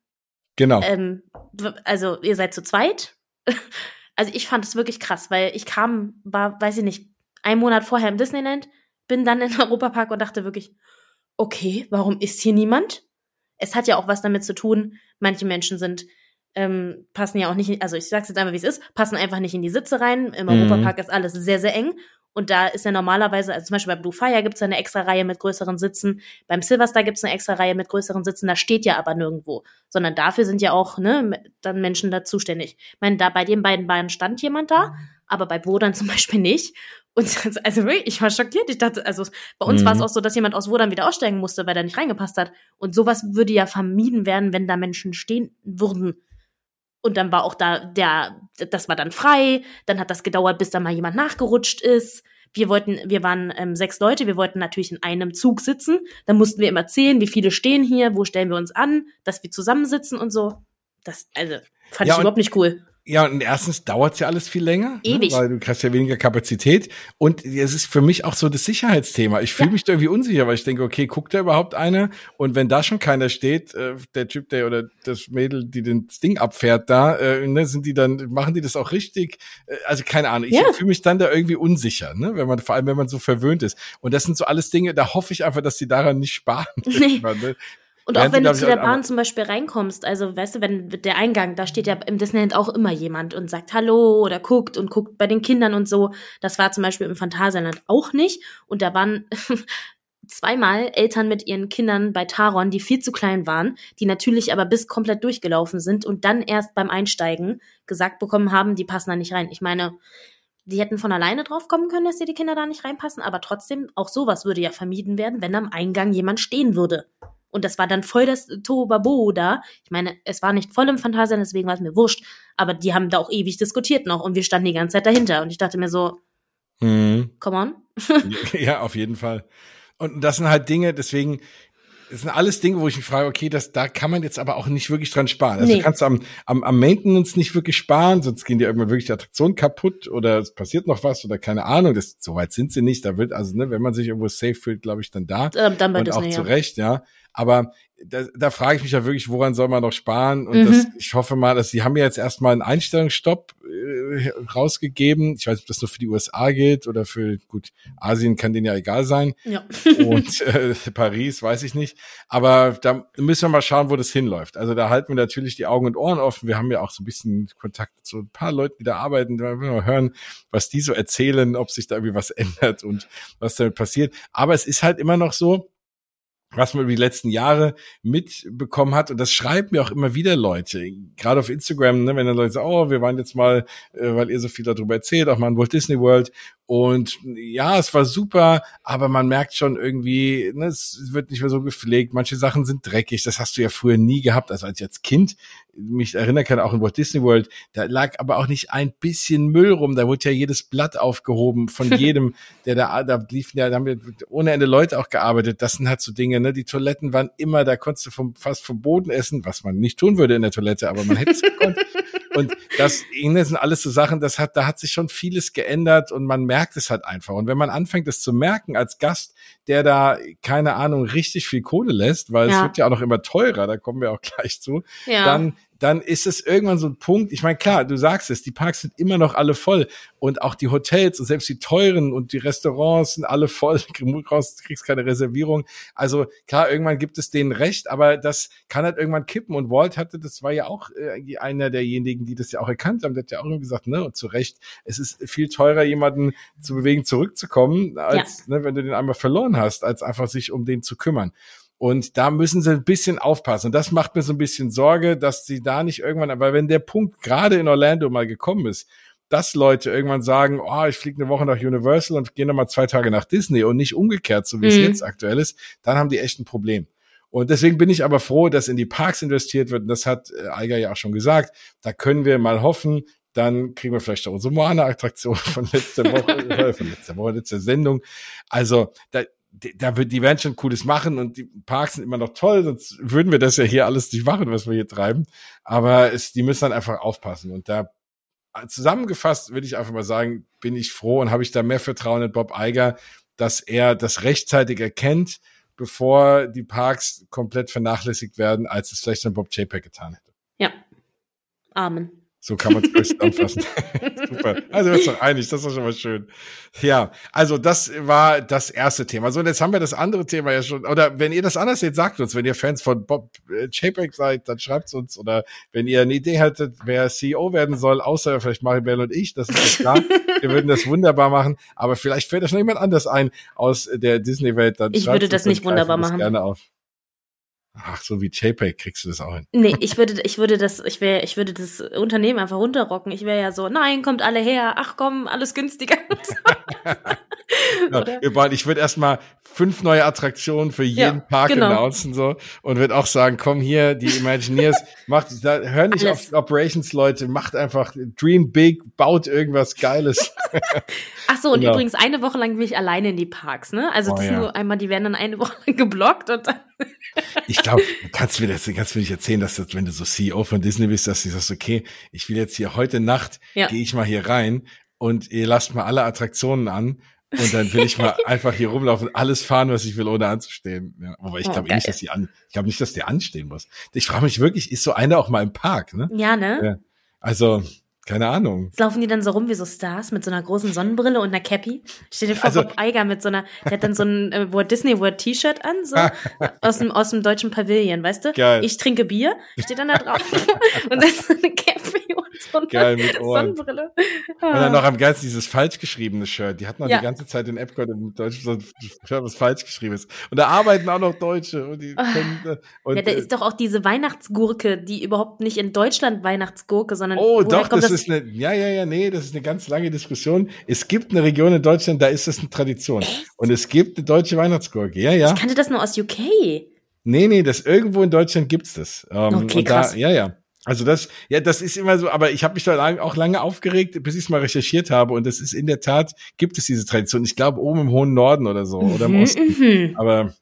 Genau. Ähm, also ihr seid zu zweit. also ich fand es wirklich krass, weil ich kam, war, weiß ich nicht, ein Monat vorher im Disneyland, bin dann in Europapark und dachte wirklich, okay, warum ist hier niemand? Es hat ja auch was damit zu tun, manche Menschen sind ähm, passen ja auch nicht, also ich sag's jetzt einfach, wie es ist, passen einfach nicht in die Sitze rein. Im mhm. Europapark ist alles sehr, sehr eng und da ist ja normalerweise, also zum Beispiel bei Blue Fire gibt es eine extra Reihe mit größeren Sitzen. Beim Silverstar gibt es eine extra Reihe mit größeren Sitzen. Da steht ja aber nirgendwo. Sondern dafür sind ja auch ne, dann Menschen da zuständig. Ich meine, da bei den beiden Bahnen stand jemand da, aber bei Wodan zum Beispiel nicht. Und also wirklich, ich war schockiert. Ich dachte, also bei uns mhm. war es auch so, dass jemand aus Wodan wieder aussteigen musste, weil er nicht reingepasst hat. Und sowas würde ja vermieden werden, wenn da Menschen stehen würden. Und dann war auch da der, das war dann frei. Dann hat das gedauert, bis da mal jemand nachgerutscht ist. Wir wollten, wir waren ähm, sechs Leute, wir wollten natürlich in einem Zug sitzen. Dann mussten wir immer zählen, wie viele stehen hier, wo stellen wir uns an, dass wir zusammensitzen und so. Das, also, fand ja, ich überhaupt nicht cool. Ja, und erstens dauert's ja alles viel länger, ne, Ewig. Ne, weil du hast ja weniger Kapazität. Und es ist für mich auch so das Sicherheitsthema. Ich fühle ja. mich da irgendwie unsicher, weil ich denke, okay, guckt da überhaupt einer? Und wenn da schon keiner steht, äh, der Typ, der oder das Mädel, die den Ding abfährt, da, äh, ne, sind die dann, machen die das auch richtig? Äh, also keine Ahnung. Ich ja. fühle mich dann da irgendwie unsicher, ne, wenn man vor allem, wenn man so verwöhnt ist. Und das sind so alles Dinge, da hoffe ich einfach, dass die daran nicht sparen. Nee. ne? Und auch wenn du zu der Bahn zum Beispiel reinkommst, also weißt du, wenn der Eingang, da steht ja im Disneyland auch immer jemand und sagt Hallo oder guckt und guckt bei den Kindern und so. Das war zum Beispiel im Phantasialand auch nicht. Und da waren zweimal Eltern mit ihren Kindern bei Taron, die viel zu klein waren, die natürlich aber bis komplett durchgelaufen sind und dann erst beim Einsteigen gesagt bekommen haben, die passen da nicht rein. Ich meine, die hätten von alleine drauf kommen können, dass die Kinder da nicht reinpassen, aber trotzdem, auch sowas würde ja vermieden werden, wenn am Eingang jemand stehen würde. Und das war dann voll das Tobabo da. Ich meine, es war nicht voll im Phantasialand, deswegen war es mir wurscht. Aber die haben da auch ewig diskutiert noch und wir standen die ganze Zeit dahinter. Und ich dachte mir so, hm. come on. ja, auf jeden Fall. Und das sind halt Dinge, deswegen, das sind alles Dinge, wo ich mich frage, okay, das, da kann man jetzt aber auch nicht wirklich dran sparen. Also nee. du kannst am, am, am Maintenance nicht wirklich sparen, sonst gehen dir irgendwann wirklich die Attraktionen kaputt oder es passiert noch was oder keine Ahnung. Das, so weit sind sie nicht. Da wird, also, ne, wenn man sich irgendwo safe fühlt, glaube ich, dann da. Ähm, dann und auch zu Recht, ja. Aber da, da frage ich mich ja wirklich, woran soll man noch sparen? Und mhm. das, ich hoffe mal, dass sie haben ja jetzt erstmal einen Einstellungsstopp äh, rausgegeben. Ich weiß nicht, ob das nur für die USA gilt oder für, gut, Asien kann denen ja egal sein. Ja. Und äh, Paris, weiß ich nicht. Aber da müssen wir mal schauen, wo das hinläuft. Also da halten wir natürlich die Augen und Ohren offen. Wir haben ja auch so ein bisschen Kontakt zu ein paar Leuten, die da arbeiten. Da wir mal hören, was die so erzählen, ob sich da irgendwie was ändert und was damit passiert. Aber es ist halt immer noch so, was man über die letzten Jahre mitbekommen hat. Und das schreiben mir auch immer wieder Leute, gerade auf Instagram, ne, wenn dann Leute sagen, oh, wir waren jetzt mal, äh, weil ihr so viel darüber erzählt, auch mal in Walt Disney World. Und ja, es war super, aber man merkt schon irgendwie, ne, es wird nicht mehr so gepflegt. Manche Sachen sind dreckig. Das hast du ja früher nie gehabt. Also als ich als Kind mich erinnern kann, auch in Walt Disney World, da lag aber auch nicht ein bisschen Müll rum. Da wurde ja jedes Blatt aufgehoben von jedem, der da, da liefen ja, da haben wir ohne Ende Leute auch gearbeitet. Das sind halt so Dinge, ne? Die Toiletten waren immer, da konntest du vom, fast vom Boden essen, was man nicht tun würde in der Toilette, aber man hätte es gekonnt. Und das, das sind alles so Sachen, das hat, da hat sich schon vieles geändert und man merkt es halt einfach. Und wenn man anfängt, es zu merken als Gast, der da, keine Ahnung, richtig viel Kohle lässt, weil ja. es wird ja auch noch immer teurer, da kommen wir auch gleich zu, ja. dann dann ist es irgendwann so ein Punkt, ich meine, klar, du sagst es, die Parks sind immer noch alle voll und auch die Hotels und selbst die teuren und die Restaurants sind alle voll, du kriegst keine Reservierung. Also klar, irgendwann gibt es denen recht, aber das kann halt irgendwann kippen und Walt hatte, das war ja auch äh, einer derjenigen, die das ja auch erkannt haben, der hat ja auch immer gesagt, ne, und zu Recht, es ist viel teurer, jemanden zu bewegen, zurückzukommen, als, ja. ne, wenn du den einmal verloren hast, als einfach sich um den zu kümmern. Und da müssen sie ein bisschen aufpassen. Und das macht mir so ein bisschen Sorge, dass sie da nicht irgendwann, weil wenn der Punkt gerade in Orlando mal gekommen ist, dass Leute irgendwann sagen, oh, ich fliege eine Woche nach Universal und gehe nochmal zwei Tage nach Disney und nicht umgekehrt, so wie mhm. es jetzt aktuell ist, dann haben die echt ein Problem. Und deswegen bin ich aber froh, dass in die Parks investiert wird. Und das hat äh, Eiger ja auch schon gesagt. Da können wir mal hoffen, dann kriegen wir vielleicht auch unsere Moana-Attraktion von letzter Woche, äh, von letzter Woche, letzter Sendung. Also da, da wird, die werden schon Cooles machen und die Parks sind immer noch toll, sonst würden wir das ja hier alles nicht machen, was wir hier treiben. Aber es, die müssen dann einfach aufpassen. Und da zusammengefasst würde ich einfach mal sagen, bin ich froh und habe ich da mehr Vertrauen in Bob Eiger, dass er das rechtzeitig erkennt, bevor die Parks komplett vernachlässigt werden, als es vielleicht ein Bob Chapek getan hätte. Ja. Amen. So kann man es zusammenfassen. Super. Also wir uns doch einig, das ist schon mal schön. Ja, also das war das erste Thema. So, und jetzt haben wir das andere Thema ja schon. Oder wenn ihr das anders seht, sagt uns. Wenn ihr Fans von Bob äh, Chapek seid, dann schreibt uns. Oder wenn ihr eine Idee hattet, wer CEO werden soll, außer vielleicht Maribel und ich, das ist klar. wir würden das wunderbar machen. Aber vielleicht fällt euch noch jemand anders ein aus der Disney-Welt. Ich würde das nicht wunderbar machen. Gerne auf. Ach, so wie JPEG kriegst du das auch hin. Nee, ich würde, ich würde das, ich wäre, ich würde das Unternehmen einfach runterrocken. Ich wäre ja so, nein, kommt alle her, ach komm, alles günstiger. ja, ich würde erstmal fünf neue Attraktionen für jeden ja, Park genau. announcen so und würde auch sagen, komm hier, die Imagineers, macht, da, hör nicht Alles. auf Operations Leute, macht einfach Dream Big, baut irgendwas Geiles. Ach so, und genau. übrigens eine Woche lang bin ich alleine in die Parks, ne? Also oh, das ja. nur einmal, die werden dann eine Woche lang geblockt und dann ich glaube, kannst mir das, kannst mir nicht erzählen, dass das, wenn du so CEO von Disney bist, dass du sagst, okay, ich will jetzt hier heute Nacht, ja. gehe ich mal hier rein und ihr lasst mal alle Attraktionen an und dann will ich mal einfach hier rumlaufen, alles fahren, was ich will, ohne anzustehen. Ja, aber ich glaube oh, nicht, dass die an, ich glaube nicht, dass der anstehen muss. Ich frage mich wirklich, ist so einer auch mal im Park, ne? Ja, ne? Ja. Also, Keine Ahnung. Laufen die dann so rum wie so Stars mit so einer großen Sonnenbrille und einer Cappy? Steht dir vor, also, Bob Eiger mit so einer, der hat dann so ein äh, Walt Disney World T-Shirt an, so aus dem, aus dem deutschen Pavillon, weißt du? Geil. Ich trinke Bier, steht dann da drauf und dann so eine Cappy so eine Geil, mit Ohren. Sonnenbrille. Ah. Und dann noch am geilsten dieses falsch geschriebene Shirt. Die hatten noch ja. die ganze Zeit in Epcot im Deutschen so ein Shirt, was falsch geschrieben ist. Und da arbeiten auch noch Deutsche. Und die ah. können, äh, und, ja, da ist doch auch diese Weihnachtsgurke, die überhaupt nicht in Deutschland Weihnachtsgurke, sondern Oh, doch, das, das ist eine, ja, ja, ja, nee, das ist eine ganz lange Diskussion. Es gibt eine Region in Deutschland, da ist das eine Tradition. Echt? Und es gibt eine deutsche Weihnachtsgurke, ja, ja. Ich kannte das nur aus UK. Nee, nee, das irgendwo in Deutschland gibt's das. Ähm, okay, krass. Da, ja, ja. Also das, ja, das ist immer so, aber ich habe mich da auch lange aufgeregt, bis ich es mal recherchiert habe. Und das ist in der Tat, gibt es diese Tradition. Ich glaube, oben im hohen Norden oder so, oder im mhm, Osten. Mhm. Aber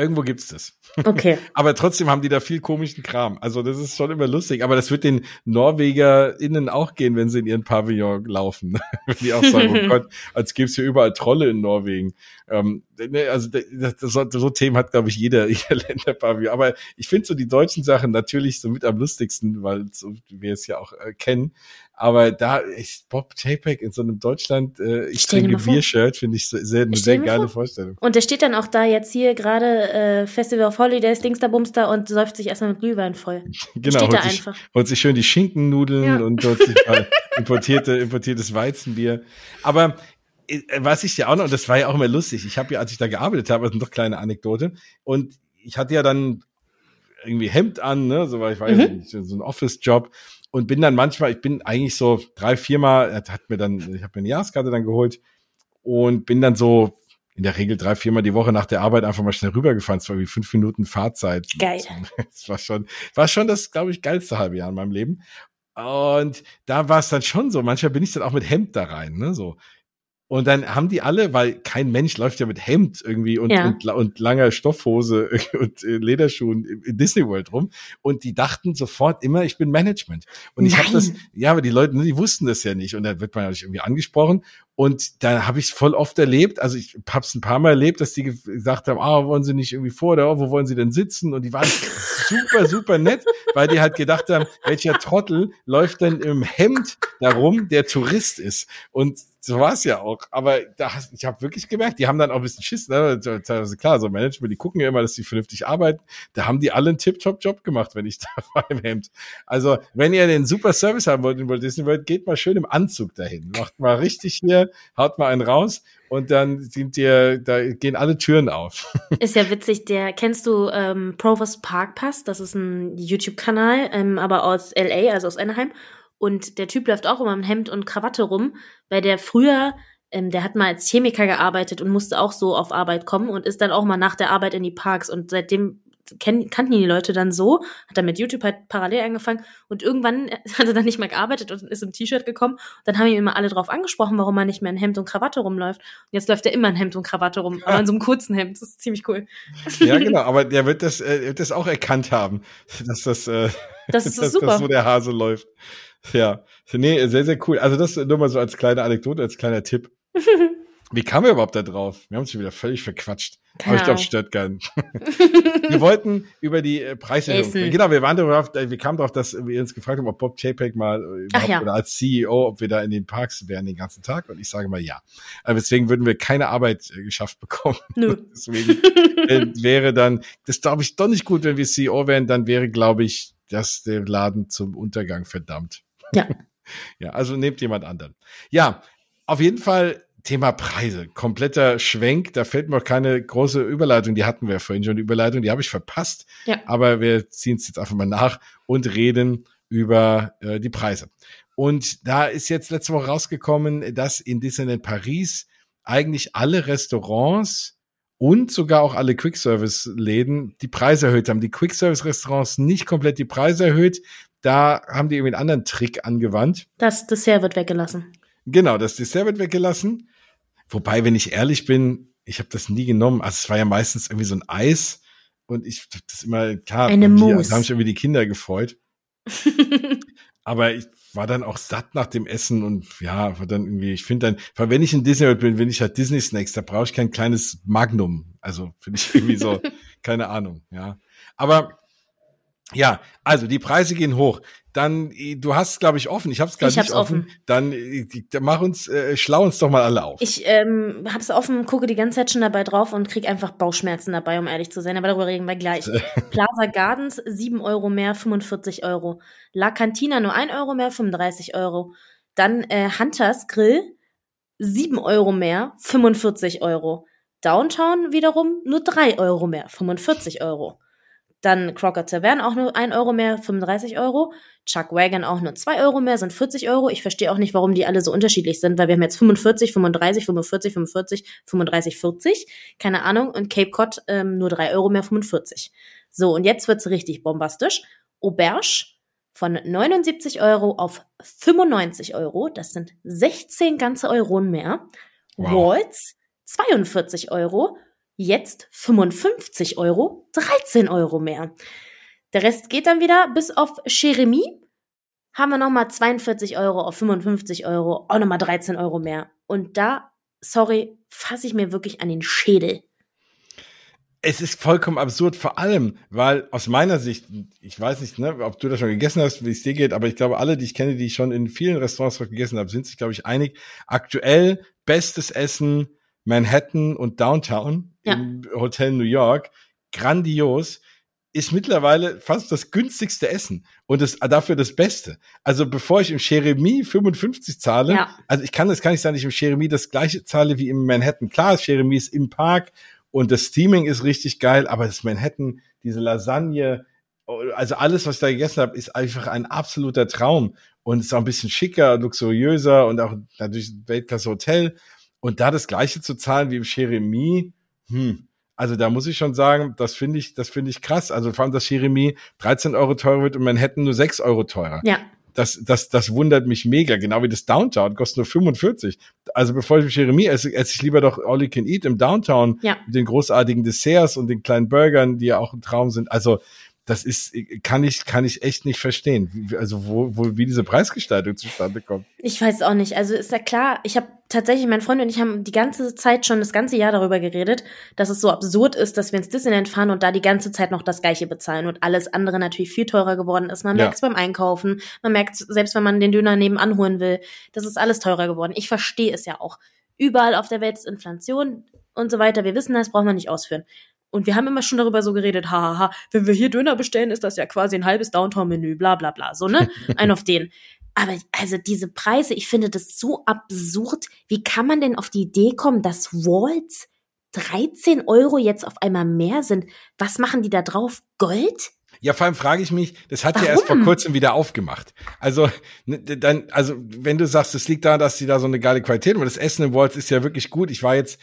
Irgendwo gibt's das. Okay. aber trotzdem haben die da viel komischen Kram. Also das ist schon immer lustig. Aber das wird den NorwegerInnen auch gehen, wenn sie in ihren Pavillon laufen. wenn die auch sagen, oh Gott, als gäbe es hier überall Trolle in Norwegen. Ähm, ne, also das, das, so, so Themen hat, glaube ich, jeder, jeder Länderpavillon. Aber ich finde so die deutschen Sachen natürlich so mit am lustigsten, weil so, wir es ja auch äh, kennen. Aber da ist Bob Chapek in so einem Deutschland, äh, ich trinke Bier-Shirt, finde ich sehr, eine sehr geile vor. Vorstellung. Und der steht dann auch da jetzt hier gerade äh, Festival of Holidays, Dingster Bumster und säuft sich erstmal mit Glühwein voll. Genau, steht da sich, einfach. holt sich schön die Schinkennudeln ja. und dort sich importierte, importiertes Weizenbier. Aber äh, was ich ja auch noch, und das war ja auch immer lustig, ich habe ja, als ich da gearbeitet habe, das ist noch kleine Anekdote, und ich hatte ja dann irgendwie Hemd an, ne, so weil ich war mhm. ja so ein Office-Job und bin dann manchmal, ich bin eigentlich so drei, viermal, er hat mir dann, ich habe mir eine Jahreskarte dann geholt und bin dann so in der Regel drei, viermal die Woche nach der Arbeit einfach mal schnell rübergefahren. Es war wie fünf Minuten Fahrzeit. Geil. Das war schon, war schon das, glaube ich, geilste halbe Jahr in meinem Leben. Und da war es dann schon so. Manchmal bin ich dann auch mit Hemd da rein, ne, so. Und dann haben die alle, weil kein Mensch läuft ja mit Hemd irgendwie und, ja. und, und, langer Stoffhose und äh, Lederschuhen in Disney World rum. Und die dachten sofort immer, ich bin Management. Und ich habe das, ja, aber die Leute, die wussten das ja nicht. Und dann wird man ja irgendwie angesprochen. Und da habe ich voll oft erlebt, also ich habe es ein paar Mal erlebt, dass die gesagt haben, ah, wollen Sie nicht irgendwie vor, oder wo wollen Sie denn sitzen? Und die waren super, super nett, weil die halt gedacht haben, welcher Trottel läuft denn im Hemd darum, der Tourist ist. Und so war es ja auch. Aber da, ich habe wirklich gemerkt, die haben dann auch ein bisschen Schiss. Ne? Klar, so Management, die gucken ja immer, dass die vernünftig arbeiten. Da haben die alle einen Tip-Top-Job gemacht, wenn ich da war im Hemd. Also, wenn ihr den super Service haben wollt in Walt Disney World, geht mal schön im Anzug dahin. Macht mal richtig hier, haut mal einen raus und dann sind dir, da gehen alle Türen auf. Ist ja witzig, der, kennst du ähm, Provost Park Pass? Das ist ein YouTube-Kanal, ähm, aber aus LA, also aus Anaheim. Und der Typ läuft auch immer im Hemd und Krawatte rum, weil der früher, ähm, der hat mal als Chemiker gearbeitet und musste auch so auf Arbeit kommen und ist dann auch mal nach der Arbeit in die Parks. Und seitdem kenn, kannten ihn die Leute dann so, hat dann mit YouTube halt parallel angefangen und irgendwann hat er dann nicht mehr gearbeitet und ist im T-Shirt gekommen. Dann haben ihn immer alle drauf angesprochen, warum er nicht mehr in Hemd und Krawatte rumläuft. Und jetzt läuft er immer in Hemd und Krawatte rum, aber in so einem kurzen Hemd. Das ist ziemlich cool. Ja, genau, aber der wird das, äh, wird das auch erkannt haben, dass das, äh, das ist dass, super. dass so der Hase läuft. Ja, nee, sehr, sehr cool. Also das nur mal so als kleine Anekdote, als kleiner Tipp. Wie kamen wir überhaupt da drauf? Wir haben uns wieder völlig verquatscht. Keine Aber ich glaube, stört keinen. wir wollten über die äh, Preiserhöhung. Genau, wir waren darauf, äh, wir kamen darauf, dass wir uns gefragt haben, ob Bob Chapek mal äh, ja. oder als CEO, ob wir da in den Parks wären den ganzen Tag. Und ich sage mal ja. Aber deswegen würden wir keine Arbeit geschafft bekommen. Nö. deswegen wäre dann, das glaube ich doch nicht gut, wenn wir CEO wären, dann wäre, glaube ich, das der Laden zum Untergang verdammt. Ja. ja, also nehmt jemand anderen. Ja, auf jeden Fall Thema Preise. Kompletter Schwenk. Da fällt mir auch keine große Überleitung. Die hatten wir vorhin schon, die Überleitung. Die habe ich verpasst. Ja. Aber wir ziehen es jetzt einfach mal nach und reden über äh, die Preise. Und da ist jetzt letzte Woche rausgekommen, dass in Disneyland Paris eigentlich alle Restaurants und sogar auch alle Quick-Service-Läden die Preise erhöht haben. Die Quick-Service-Restaurants nicht komplett die Preise erhöht. Da haben die irgendwie einen anderen Trick angewandt. Das Dessert wird weggelassen. Genau, das Dessert wird weggelassen. Wobei, wenn ich ehrlich bin, ich habe das nie genommen. Also es war ja meistens irgendwie so ein Eis und ich hab das immer klar. Eine Mousse. Da haben sich irgendwie die Kinder gefreut. Aber ich war dann auch satt nach dem Essen und ja, war dann irgendwie, ich finde dann, weil wenn ich in Disney bin, wenn ich halt Disney Snacks, da brauche ich kein kleines Magnum. Also finde ich irgendwie so, keine Ahnung, ja. Aber Ja, also die Preise gehen hoch. Dann, du hast, glaube ich, offen. Ich habe es gerade nicht offen. offen. Dann mach uns, äh, schlau uns doch mal alle auf. Ich ähm, habe es offen, gucke die ganze Zeit schon dabei drauf und krieg einfach Bauchschmerzen dabei, um ehrlich zu sein. Aber darüber reden wir gleich. Plaza Gardens, 7 Euro mehr, 45 Euro. La Cantina nur 1 Euro mehr, 35 Euro. Dann äh, Hunters Grill, 7 Euro mehr, 45 Euro. Downtown wiederum nur 3 Euro mehr, 45 Euro. Dann Crocker Tavern auch nur 1 Euro mehr, 35 Euro. Chuck Wagon auch nur 2 Euro mehr, sind 40 Euro. Ich verstehe auch nicht, warum die alle so unterschiedlich sind, weil wir haben jetzt 45, 35, 45, 45, 35, 40. Keine Ahnung. Und Cape Cod ähm, nur 3 Euro mehr, 45. So, und jetzt wird's richtig bombastisch. Auberge von 79 Euro auf 95 Euro. Das sind 16 ganze Euronen mehr. Wow. Waltz 42 Euro jetzt 55 Euro, 13 Euro mehr. Der Rest geht dann wieder bis auf Jeremie. Haben wir nochmal 42 Euro auf 55 Euro, auch nochmal 13 Euro mehr. Und da, sorry, fasse ich mir wirklich an den Schädel. Es ist vollkommen absurd, vor allem, weil aus meiner Sicht, ich weiß nicht, ne, ob du das schon gegessen hast, wie es dir geht, aber ich glaube, alle, die ich kenne, die ich schon in vielen Restaurants gegessen habe, sind sich, glaube ich, einig. Aktuell bestes Essen Manhattan und Downtown ja. im Hotel New York. Grandios. Ist mittlerweile fast das günstigste Essen und das, dafür das Beste. Also bevor ich im Jeremy 55 zahle, ja. also ich kann das kann ich sagen, ich im Jeremy das gleiche zahle wie im Manhattan. Klar, das Jeremy ist im Park und das Steaming ist richtig geil, aber das Manhattan, diese Lasagne, also alles, was ich da gegessen habe, ist einfach ein absoluter Traum und ist auch ein bisschen schicker, luxuriöser und auch natürlich Weltklasse Hotel. Und da das Gleiche zu zahlen wie im Jeremie, hm, also da muss ich schon sagen, das finde ich, das finde ich krass. Also vor allem, dass Jeremie 13 Euro teurer wird und Manhattan nur 6 Euro teurer. Ja. Das, das, das wundert mich mega, genau wie das Downtown, kostet nur 45. Also bevor ich Jeremie esse, esse ich lieber doch All You Can Eat im Downtown ja. mit den großartigen Desserts und den kleinen Burgern, die ja auch ein Traum sind. Also das ist, kann ich, kann ich echt nicht verstehen. Also wo, wo, wie diese Preisgestaltung zustande kommt. Ich weiß auch nicht. Also ist ja klar, ich habe tatsächlich, mein Freund und ich haben die ganze Zeit schon das ganze Jahr darüber geredet, dass es so absurd ist, dass wir ins Disneyland fahren und da die ganze Zeit noch das Gleiche bezahlen und alles andere natürlich viel teurer geworden ist. Man ja. merkt es beim Einkaufen, man merkt selbst wenn man den Döner nebenan holen will, das ist alles teurer geworden. Ich verstehe es ja auch. Überall auf der Welt ist Inflation und so weiter. Wir wissen das, brauchen wir nicht ausführen. Und wir haben immer schon darüber so geredet, hahaha, wenn wir hier Döner bestellen, ist das ja quasi ein halbes Downtown-Menü, bla bla bla. So, ne? Ein auf den. Aber also diese Preise, ich finde das so absurd. Wie kann man denn auf die Idee kommen, dass Walls 13 Euro jetzt auf einmal mehr sind? Was machen die da drauf? Gold? Ja, vor allem frage ich mich, das hat Warum? ja erst vor kurzem wieder aufgemacht. Also, ne, dann, also, wenn du sagst, es liegt daran, dass sie da so eine geile Qualität haben, das Essen in Walls ist ja wirklich gut. Ich war jetzt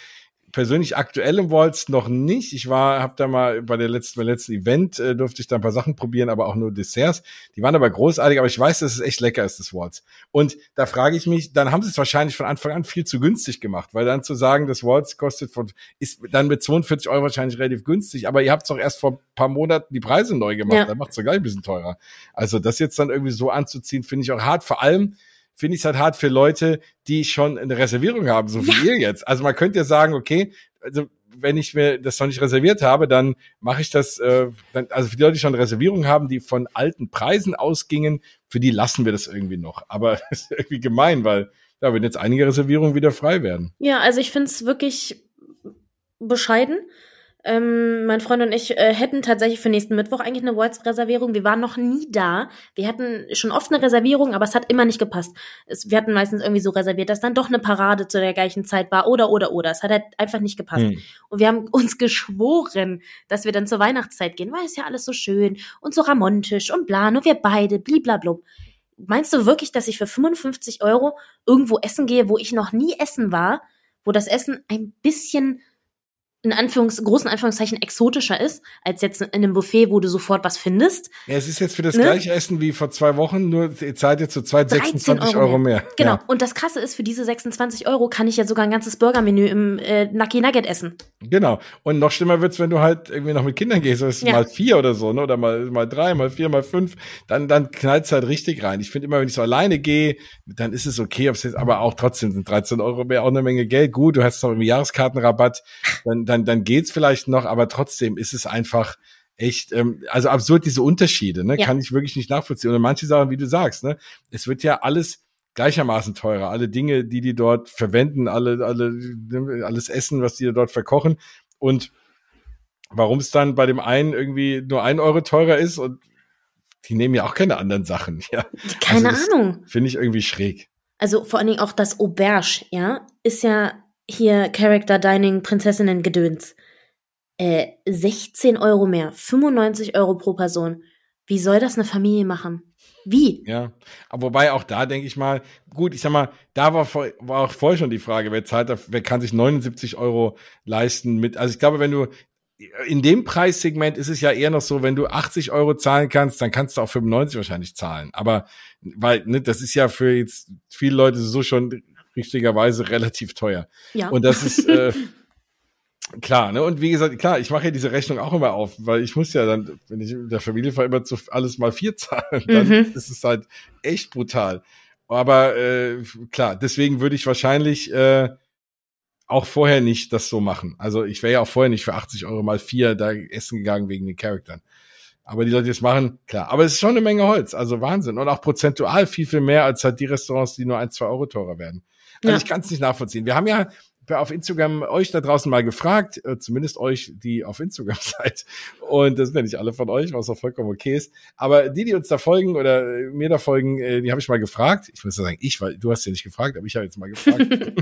persönlich aktuell im Waltz noch nicht. Ich war, habe da mal bei der letzten, beim letzten Event äh, durfte ich da ein paar Sachen probieren, aber auch nur Desserts. Die waren aber großartig, aber ich weiß, dass es echt lecker ist, das Waltz. Und da frage ich mich, dann haben sie es wahrscheinlich von Anfang an viel zu günstig gemacht, weil dann zu sagen, das Waltz kostet von, ist dann mit 42 Euro wahrscheinlich relativ günstig, aber ihr habt es doch erst vor ein paar Monaten die Preise neu gemacht, ja. dann macht es gleich ein bisschen teurer. Also das jetzt dann irgendwie so anzuziehen, finde ich auch hart. Vor allem, finde ich es halt hart für Leute, die schon eine Reservierung haben, so wie ja. ihr jetzt. Also man könnte ja sagen, okay, also wenn ich mir das noch nicht reserviert habe, dann mache ich das, äh, dann, also für die Leute, die schon eine Reservierung haben, die von alten Preisen ausgingen, für die lassen wir das irgendwie noch. Aber das ist irgendwie gemein, weil ja, wenn jetzt einige Reservierungen wieder frei werden. Ja, also ich finde es wirklich bescheiden. Ähm, mein Freund und ich äh, hätten tatsächlich für nächsten Mittwoch eigentlich eine Waltz-Reservierung. Wir waren noch nie da. Wir hatten schon oft eine Reservierung, aber es hat immer nicht gepasst. Es, wir hatten meistens irgendwie so reserviert, dass dann doch eine Parade zu der gleichen Zeit war oder, oder, oder. Es hat halt einfach nicht gepasst. Hm. Und wir haben uns geschworen, dass wir dann zur Weihnachtszeit gehen, weil es ja alles so schön und so ramontisch und bla, nur wir beide, bliblablub. Meinst du wirklich, dass ich für 55 Euro irgendwo essen gehe, wo ich noch nie essen war, wo das Essen ein bisschen in Anführungs großen Anführungszeichen exotischer ist, als jetzt in einem Buffet, wo du sofort was findest. Ja, es ist jetzt für das ne? gleiche Essen wie vor zwei Wochen, nur ihr zahlt jetzt zu zweit 26 Euro, Euro mehr. mehr. Genau. Ja. Und das Krasse ist, für diese 26 Euro kann ich ja sogar ein ganzes Burgermenü im äh, Nucky Nugget essen. Genau. Und noch schlimmer wird's, wenn du halt irgendwie noch mit Kindern gehst, das ist ja. mal vier oder so, ne? Oder mal, mal drei, mal vier, mal fünf, dann, dann knallt's halt richtig rein. Ich finde immer, wenn ich so alleine gehe, dann ist es okay, ob's jetzt, aber auch trotzdem sind 13 Euro mehr auch eine Menge Geld. Gut, du hast noch irgendwie Jahreskartenrabatt, dann, dann, dann geht's vielleicht noch, aber trotzdem ist es einfach, echt, ähm, also absurd diese Unterschiede, ne? Ja. Kann ich wirklich nicht nachvollziehen. Und manche Sachen, wie du sagst, ne? Es wird ja alles gleichermaßen teurer. Alle Dinge, die die dort verwenden, alle, alle, alles Essen, was die dort verkochen. Und warum es dann bei dem einen irgendwie nur ein Euro teurer ist und die nehmen ja auch keine anderen Sachen, ja. Keine also Ahnung. Finde ich irgendwie schräg. Also vor allen Dingen auch das Auberge, ja, ist ja hier Character Dining Prinzessinnen Gedöns. Äh, 16 Euro mehr, 95 Euro pro Person. Wie soll das eine Familie machen? Wie? Ja, aber wobei auch da denke ich mal, gut, ich sag mal, da war, vor, war auch vorher schon die Frage, wer zahlt, wer kann sich 79 Euro leisten mit, also ich glaube, wenn du in dem Preissegment ist es ja eher noch so, wenn du 80 Euro zahlen kannst, dann kannst du auch 95 wahrscheinlich zahlen. Aber weil, ne, das ist ja für jetzt viele Leute so schon richtigerweise relativ teuer. Ja. Und das ist äh, klar, ne? Und wie gesagt, klar, ich mache ja diese Rechnung auch immer auf, weil ich muss ja dann, wenn ich mit der Familie fahre, immer zu alles mal vier zahlen, dann mhm. ist es halt echt brutal. Aber äh, klar, deswegen würde ich wahrscheinlich äh, auch vorher nicht das so machen. Also ich wäre ja auch vorher nicht für 80 Euro mal vier da essen gegangen wegen den Charaktern. Aber die Leute, die es machen, klar. Aber es ist schon eine Menge Holz, also Wahnsinn. Und auch prozentual viel, viel mehr als halt die Restaurants, die nur ein, zwei Euro teurer werden. Also ja. ich kann es nicht nachvollziehen. Wir haben ja auf Instagram euch da draußen mal gefragt, äh, zumindest euch, die auf Instagram seid. Und das sind ja nicht alle von euch, was auch vollkommen okay ist. Aber die, die uns da folgen oder äh, mir da folgen, äh, die habe ich mal gefragt. Ich muss ja sagen, ich, weil du hast ja nicht gefragt, aber ich habe jetzt mal gefragt.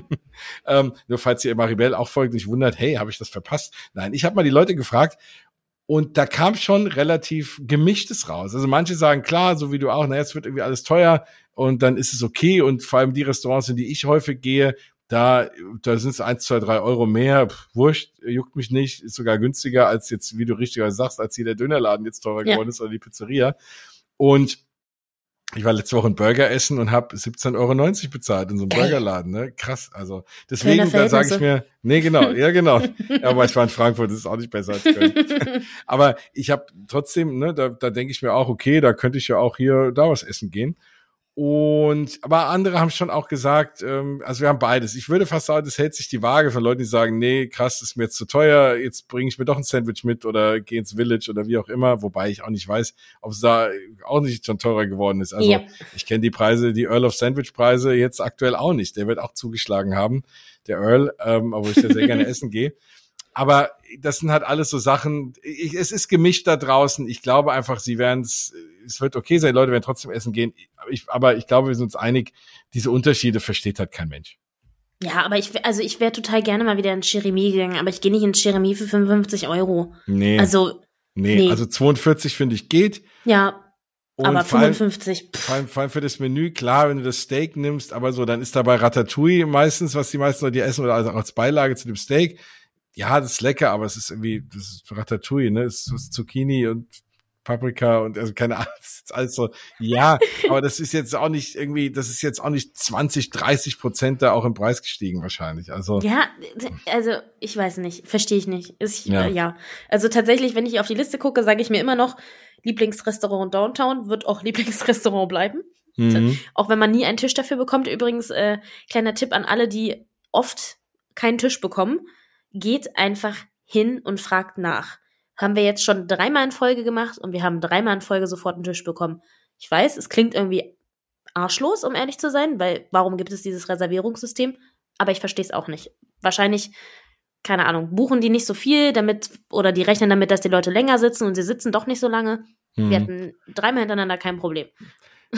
ähm, nur falls ihr Maribel auch folgt und sich wundert, hey, habe ich das verpasst? Nein, ich habe mal die Leute gefragt, und da kam schon relativ gemischtes raus. Also manche sagen, klar, so wie du auch, naja, es wird irgendwie alles teuer und dann ist es okay. Und vor allem die Restaurants, in die ich häufig gehe, da, da sind es eins, zwei, drei Euro mehr. Pff, wurscht, juckt mich nicht, ist sogar günstiger als jetzt, wie du richtig sagst, als hier der Dönerladen jetzt teurer geworden ja. ist oder die Pizzeria. Und ich war letzte Woche ein Burger essen und habe 17,90 Euro bezahlt in so einem Geil. Burgerladen, ne? Krass. Also deswegen, da sage ich mir, nee, genau, ja, genau. ja, aber ich war in Frankfurt, das ist auch nicht besser als Köln. aber ich habe trotzdem, ne, da, da denke ich mir auch, okay, da könnte ich ja auch hier da was essen gehen. Und aber andere haben schon auch gesagt, ähm, also wir haben beides. Ich würde fast sagen, das hält sich die Waage von Leuten, die sagen, nee, krass, ist mir jetzt zu teuer, jetzt bringe ich mir doch ein Sandwich mit oder gehe ins Village oder wie auch immer, wobei ich auch nicht weiß, ob es da auch nicht schon teurer geworden ist. Also ja. ich kenne die Preise, die Earl of Sandwich Preise jetzt aktuell auch nicht. Der wird auch zugeschlagen haben, der Earl, ähm, obwohl ich da sehr gerne essen gehe. Aber das sind halt alles so Sachen. Ich, es ist gemischt da draußen. Ich glaube einfach, sie werden es, es wird okay sein, Leute werden trotzdem essen gehen. Ich, aber ich glaube, wir sind uns einig, diese Unterschiede versteht halt kein Mensch. Ja, aber ich, also ich wäre total gerne mal wieder in Jeremy gegangen, aber ich gehe nicht in Jeremy für 55 Euro. Nee. Also. Nee, nee. also 42 finde ich geht. Ja. Und aber 55. Vor allem, vor allem für das Menü, klar, wenn du das Steak nimmst, aber so, dann ist dabei Ratatouille meistens, was die meisten Leute essen, oder also als Beilage zu dem Steak ja, das ist lecker, aber es ist irgendwie, das ist Ratatouille, ne? Es ist Zucchini und Paprika und also keine Ahnung, ist alles so, ja, aber das ist jetzt auch nicht irgendwie, das ist jetzt auch nicht 20, 30 Prozent da auch im Preis gestiegen wahrscheinlich. Also ja, also ich weiß nicht, verstehe ich nicht. Ist, ja. Ja, also tatsächlich, wenn ich auf die Liste gucke, sage ich mir immer noch, Lieblingsrestaurant Downtown wird auch Lieblingsrestaurant bleiben. Mhm. Auch wenn man nie einen Tisch dafür bekommt. Übrigens, äh, kleiner Tipp an alle, die oft keinen Tisch bekommen geht einfach hin und fragt nach. Haben wir jetzt schon dreimal in Folge gemacht und wir haben dreimal in Folge sofort einen Tisch bekommen. Ich weiß, es klingt irgendwie arschlos, um ehrlich zu sein, weil warum gibt es dieses Reservierungssystem? Aber ich verstehe es auch nicht. Wahrscheinlich, keine Ahnung, buchen die nicht so viel, damit, oder die rechnen damit, dass die Leute länger sitzen und sie sitzen doch nicht so lange. Mhm. Wir hatten dreimal hintereinander kein Problem.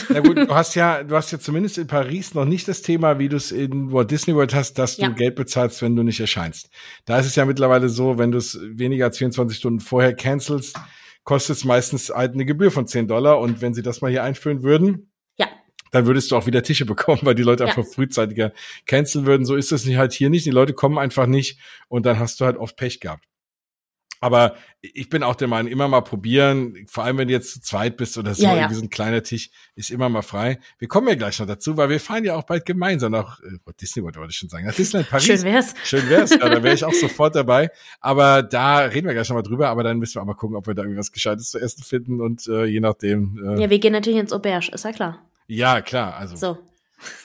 Na gut, du hast ja, du hast ja zumindest in Paris noch nicht das Thema, wie du es in Walt Disney World hast, dass ja. du Geld bezahlst, wenn du nicht erscheinst. Da ist es ja mittlerweile so, wenn du es weniger als 24 Stunden vorher cancelst, kostet es meistens halt eine Gebühr von 10 Dollar. Und wenn sie das mal hier einführen würden, ja. dann würdest du auch wieder Tische bekommen, weil die Leute ja. einfach frühzeitiger canceln würden. So ist das nicht halt hier nicht. Die Leute kommen einfach nicht und dann hast du halt oft Pech gehabt. Aber ich bin auch der Meinung, immer mal probieren, vor allem wenn du jetzt zu zweit bist oder so, ja, ja. ein kleiner Tisch ist immer mal frei. Wir kommen ja gleich noch dazu, weil wir fahren ja auch bald gemeinsam nach äh, Disney, wollte ich schon sagen, nach Disneyland Paris. Schön wär's. Schön wär's, ja, da wäre ich auch sofort dabei. Aber da reden wir gleich noch mal drüber, aber dann müssen wir auch mal gucken, ob wir da irgendwas Gescheites zu essen finden und äh, je nachdem. Äh, ja, wir gehen natürlich ins Auberge, ist ja klar. Ja, klar, also. So.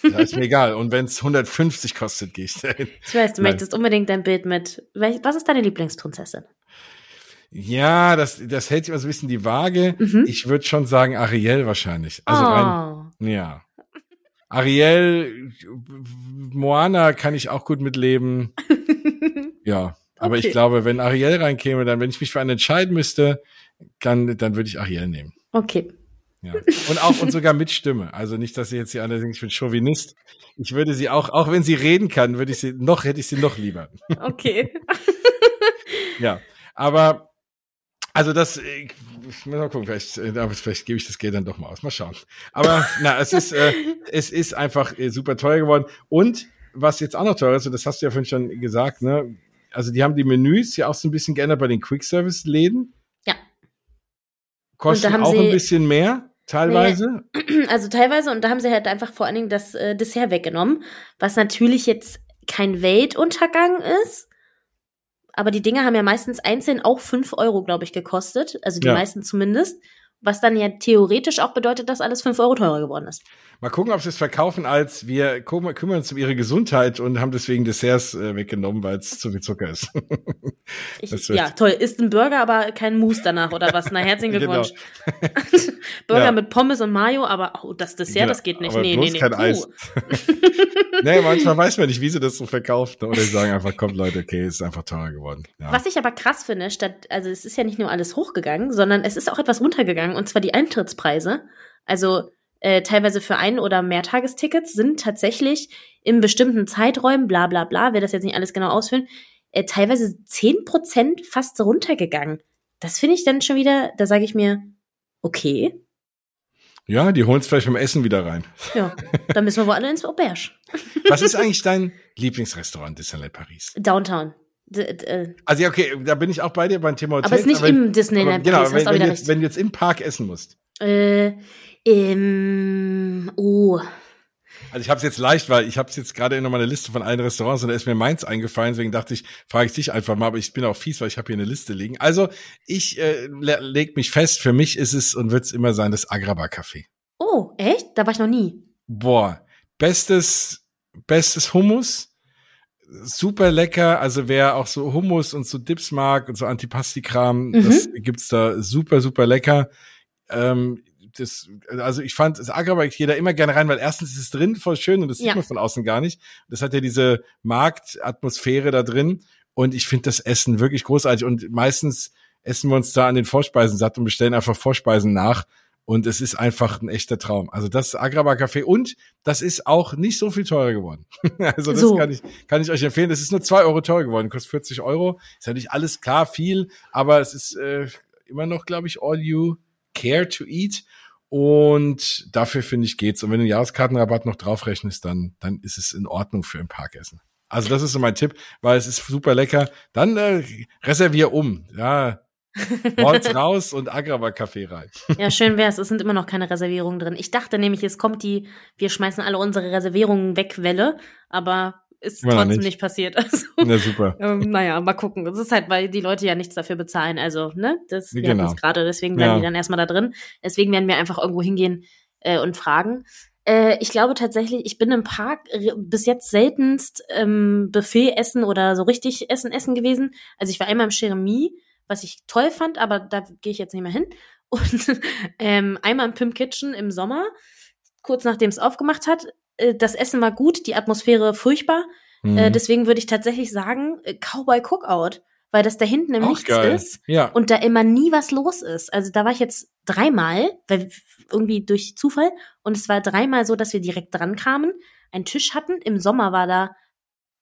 Ja, ist mir egal. Und wenn es 150 kostet, gehe ich dahin. Ich weiß, du Nein. möchtest unbedingt dein Bild mit. Was ist deine Lieblingsprinzessin? Ja, das, das hält sich immer so ein bisschen die Waage. Mhm. Ich würde schon sagen Ariel wahrscheinlich. Also oh. rein, ja. Ariel, Moana kann ich auch gut mitleben. ja. Aber okay. ich glaube, wenn Ariel reinkäme, dann, wenn ich mich für einen entscheiden müsste, kann, dann würde ich Ariel nehmen. Okay. Ja. Und auch und sogar mit Stimme. Also nicht, dass sie jetzt hier alle denken, ich bin Chauvinist. Ich würde sie auch, auch wenn sie reden kann, würde ich sie noch, hätte ich sie noch lieber. Okay. ja. Aber also das, ich, muss mal gucken, vielleicht, äh, vielleicht gebe ich das Geld dann doch mal aus. Mal schauen. Aber na, es ist, äh, es ist einfach äh, super teuer geworden. Und was jetzt auch noch teuer ist, und das hast du ja vorhin schon gesagt, ne? Also die haben die Menüs ja auch so ein bisschen geändert bei den Quick-Service-Läden. Ja. Kosten auch ein bisschen mehr, teilweise. Nee, also teilweise, und da haben sie halt einfach vor allen Dingen das äh, Dessert weggenommen, was natürlich jetzt kein Weltuntergang ist, aber die Dinge haben ja meistens einzeln auch fünf Euro, glaube ich, gekostet. Also die ja. meisten zumindest. Was dann ja theoretisch auch bedeutet, dass alles fünf Euro teurer geworden ist. Mal gucken, ob sie es verkaufen als wir kümmern uns um ihre Gesundheit und haben deswegen Desserts äh, weggenommen, weil es zu viel Zucker ist. ich, ja, toll. Ist ein Burger, aber kein Mousse danach oder was? Na, herzlichen genau. Glückwunsch. Genau. Burger ja. mit Pommes und Mayo, aber oh, das Dessert, genau. das geht nicht. Aber nee, nee, nee. kein Eis. nee, manchmal weiß man nicht, wie sie das so verkauft. Oder sie sagen einfach, kommt Leute, okay, es ist einfach teurer geworden. Ja. Was ich aber krass finde, statt, also es ist ja nicht nur alles hochgegangen, sondern es ist auch etwas runtergegangen, und zwar die Eintrittspreise. Also äh, teilweise für ein- oder Mehrtagestickets sind tatsächlich in bestimmten Zeiträumen, bla bla bla, wer das jetzt nicht alles genau ausfüllen, äh, teilweise zehn Prozent fast runtergegangen. Das finde ich dann schon wieder, da sage ich mir, okay. Ja, die holen es vielleicht beim Essen wieder rein. Ja, dann müssen wir wohl alle ins Auberge. Was ist eigentlich dein Lieblingsrestaurant Disneyland Paris? Downtown. D äh. also ja, okay, da bin ich auch bei dir beim Thema Hotel. Aber es ist nicht aber, im Disneyland Paris. Genau, wenn, wenn, jetzt, wenn, du jetzt im Park essen musst. Äh, ähm, oh. Also ich habe es jetzt leicht, weil ich habe es jetzt gerade in meiner Liste von allen Restaurants und da ist mir meins eingefallen, deswegen dachte ich, frage ich dich einfach mal, aber ich bin auch fies, weil ich habe hier eine Liste liegen. Also ich äh, leg mich fest, für mich ist es und wird es immer sein das Agraba Café. Oh, echt? Da war ich noch nie. Boah, bestes bestes Hummus, super lecker. Also wer auch so Hummus und so Dips mag und so Antipasti-Kram, mhm. das gibt's da super super lecker. Ähm, das, also ich fand, das Agrabah geht da immer gerne rein, weil erstens ist es drin voll schön und das ja. sieht man von außen gar nicht. Das hat ja diese Marktatmosphäre da drin und ich finde das Essen wirklich großartig und meistens essen wir uns da an den Vorspeisen satt und bestellen einfach Vorspeisen nach und es ist einfach ein echter Traum. Also das Agrabah Café und das ist auch nicht so viel teurer geworden. also das so. kann ich, kann ich euch empfehlen. Das ist nur zwei Euro teurer geworden, kostet 40 Euro. Ist ja nicht alles klar viel, aber es ist äh, immer noch, glaube ich, all you care to eat. Und dafür finde ich geht's. Und wenn du einen Jahreskartenrabatt noch draufrechnest, dann, dann ist es in Ordnung für ein Parkessen. Also das ist so mein Tipp, weil es ist super lecker. Dann äh, reservier um. Ja, Malls raus und Agrava Kaffee rein. Ja, schön wär's. Es sind immer noch keine Reservierungen drin. Ich dachte nämlich, es kommt die, wir schmeißen alle unsere Reservierungen weg Welle, aber ist War trotzdem nicht. nicht. passiert. Also, Na super. Ähm, naja, mal gucken. Das ist halt, weil die Leute ja nichts dafür bezahlen. Also, ne, das genau. gerade, deswegen bleiben ja. die dann erstmal da drin. Deswegen werden wir einfach irgendwo hingehen äh, und fragen. Äh, ich glaube tatsächlich, ich bin im Park bis jetzt seltenst ähm, Buffet essen oder so richtig Essen essen gewesen. Also ich war einmal im Jeremie, was ich toll fand, aber da gehe ich jetzt nicht mehr hin. Und ähm, einmal im Pimp Kitchen im Sommer, kurz nachdem es aufgemacht hat, das Essen war gut, die Atmosphäre furchtbar. Mhm. Äh, deswegen würde ich tatsächlich sagen, äh, Cowboy Cookout, weil das da hinten im Auch Nichts geil. ist ja. und da immer nie was los ist. Also da war ich jetzt dreimal, weil irgendwie durch Zufall und es war dreimal so, dass wir direkt dran kamen, einen Tisch hatten. Im Sommer war da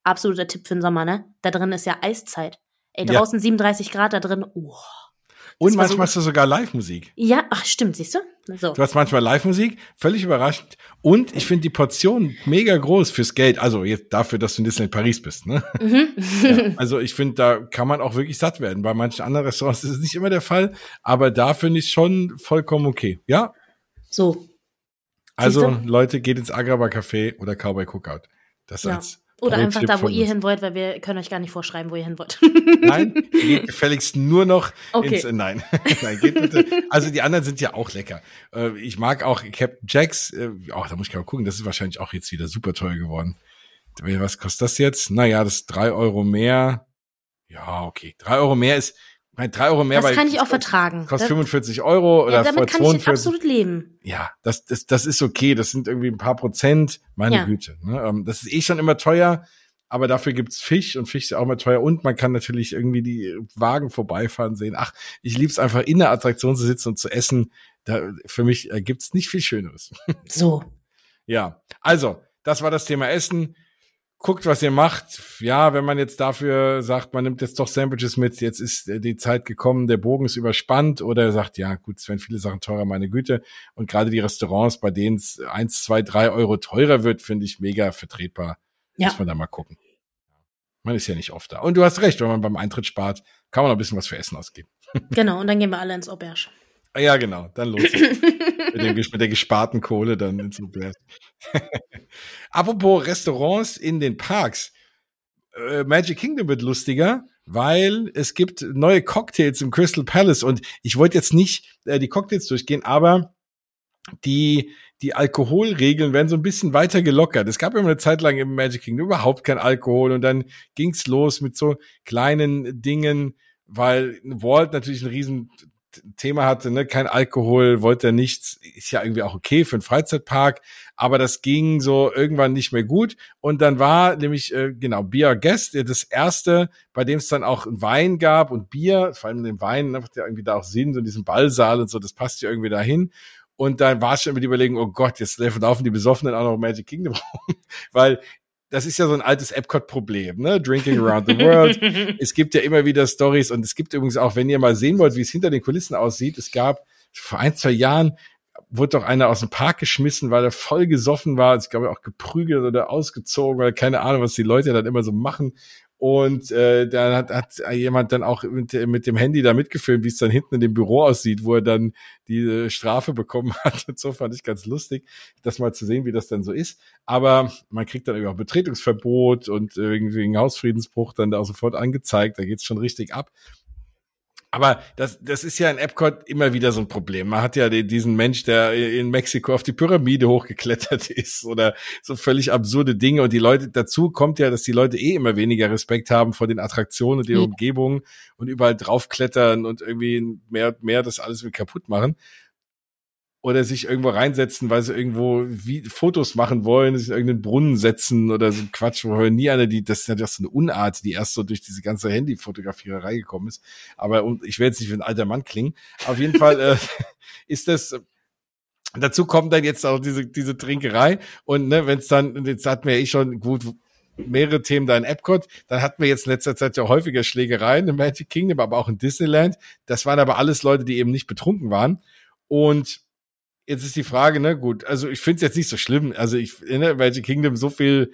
absoluter Tipp für den Sommer, ne? Da drin ist ja Eiszeit. Ey, draußen ja. 37 Grad, da drin, oh. Und manchmal so hast du sogar Live-Musik. Ja, ach stimmt, siehst du? So. Du hast manchmal Live-Musik, völlig überraschend. Und ich finde die Portion mega groß fürs Geld. Also jetzt dafür, dass du in Disneyland Paris bist. Ne? Mhm. ja, also ich finde, da kann man auch wirklich satt werden. Bei manchen anderen Restaurants ist es nicht immer der Fall, aber da finde ich schon vollkommen okay. Ja. So. Also Leute, geht ins Agraba Café oder Cowboy Cookout. Das ja. als oder einfach da, wo ihr hin wollt, weil wir können euch gar nicht vorschreiben, wo ihr hin wollt. Nein, geht gefälligst nur noch okay. ins, nein. nein geht bitte. Also die anderen sind ja auch lecker. Äh, ich mag auch Captain Jacks, äh, oh, da muss ich mal gucken, das ist wahrscheinlich auch jetzt wieder super teuer geworden. Was kostet das jetzt? Naja, das ist drei Euro mehr. Ja, okay. Drei Euro mehr ist, Mein drei Euro mehr. Das kann ich auch vertragen. Kostet 45 Euro oder ja, damit kann 42. ich absolut leben. Ja, das, das, das ist okay. Das sind irgendwie ein paar Prozent. Meine ja. Güte. Ne? Ähm, das ist eh schon immer teuer aber dafür gibt's Fisch und Fisch ist auch mal teuer und man kann natürlich irgendwie die Wagen vorbeifahren sehen. Ach, ich lieb's einfach in der Attraktion zu sitzen und zu essen. Da, für mich äh, gibt's nicht viel Schöneres. So. ja, also, das war das Thema Essen. Guckt, was ihr macht. Ja, wenn man jetzt dafür sagt, man nimmt jetzt doch Sandwiches mit, jetzt ist äh, die Zeit gekommen, der Bogen ist überspannt oder er sagt, ja gut, es werden viele Sachen teurer, meine Güte. Und gerade die Restaurants, bei denen es eins, zwei, drei Euro teurer wird, finde ich mega vertretbar ja. Muss man da mal gucken. Man ist ja nicht oft da. Und du hast recht, wenn man beim Eintritt spart, kann man noch ein bisschen was für Essen ausgeben. Genau, und dann gehen wir alle ins Auberge. Ja, genau, dann los. mit, dem, mit der gesparten Kohle dann ins. Apropos Restaurants in den Parks. Äh, Magic Kingdom wird lustiger, weil es gibt neue Cocktails im Crystal Palace und ich wollte jetzt nicht äh, die Cocktails durchgehen, aber die die Alkoholregeln werden so ein bisschen weiter gelockert. Es gab immer eine Zeit lang im Magic Kingdom überhaupt kein Alkohol und dann ging's los mit so kleinen Dingen, weil Walt natürlich ein riesen Thema hatte, ne, kein Alkohol, wollte er nichts, ist ja irgendwie auch okay für einen Freizeitpark, aber das ging so irgendwann nicht mehr gut und dann war nämlich äh, genau Beer Guest das erste, bei dem es dann auch Wein gab und Bier, vor allem den Wein, ne, macht ja irgendwie da auch Sinn, so in diesem Ballsaal und so, das passt ja irgendwie dahin und dann war schon immer die Überlegung, oh Gott, jetzt laufen die Besoffenen auch noch Magic Kingdom rum. Weil das ist ja so ein altes Epcot-Problem, ne? Drinking around the world. es gibt ja immer wieder Stories und es gibt übrigens auch, wenn ihr mal sehen wollt, wie es hinter den Kulissen aussieht, es gab vor ein, zwei Jahren wurde doch einer aus dem Park geschmissen, weil er voll gesoffen war. Ich glaube auch geprügelt oder ausgezogen oder keine Ahnung, was die Leute dann immer so machen. Und äh, da hat, hat jemand dann auch mit, mit dem Handy da mitgefilmt, wie es dann hinten in dem Büro aussieht, wo er dann diese Strafe bekommen hat. Und so fand ich ganz lustig, das mal zu sehen, wie das dann so ist. Aber man kriegt dann irgendwie auch Betretungsverbot und irgendwie einen Hausfriedensbruch dann da auch sofort angezeigt. Da geht's schon richtig ab. Aber das, das ist ja in Epcot immer wieder so ein Problem. Man hat ja diesen Mensch, der in Mexiko auf die Pyramide hochgeklettert ist oder so völlig absurde Dinge. Und die Leute, dazu kommt ja, dass die Leute eh immer weniger Respekt haben vor den Attraktionen und der mhm. Umgebung und überall draufklettern und irgendwie mehr, mehr das alles mit kaputt machen oder sich irgendwo reinsetzen, weil sie irgendwo wie Fotos machen wollen, sich in irgendeinen Brunnen setzen oder so Quatsch, wo nie einer die, das ist ja das so eine Unart, die erst so durch diese ganze Handyfotografiererei gekommen ist. Aber und ich will jetzt nicht wie ein alter Mann klingen. Auf jeden Fall äh, ist das Dazu kommt dann jetzt auch diese, diese Trinkerei. Und ne, wenn es dann, jetzt hatten wir eh schon gut mehrere Themen da in Epcot, dann hatten wir jetzt in letzter Zeit ja häufiger Schlägereien im Magic Kingdom, aber auch in Disneyland. Das waren aber alles Leute, die eben nicht betrunken waren. Und Jetzt ist die Frage, ne, gut, also ich finde es jetzt nicht so schlimm. Also ich, in ne, Magic Kingdom, so viel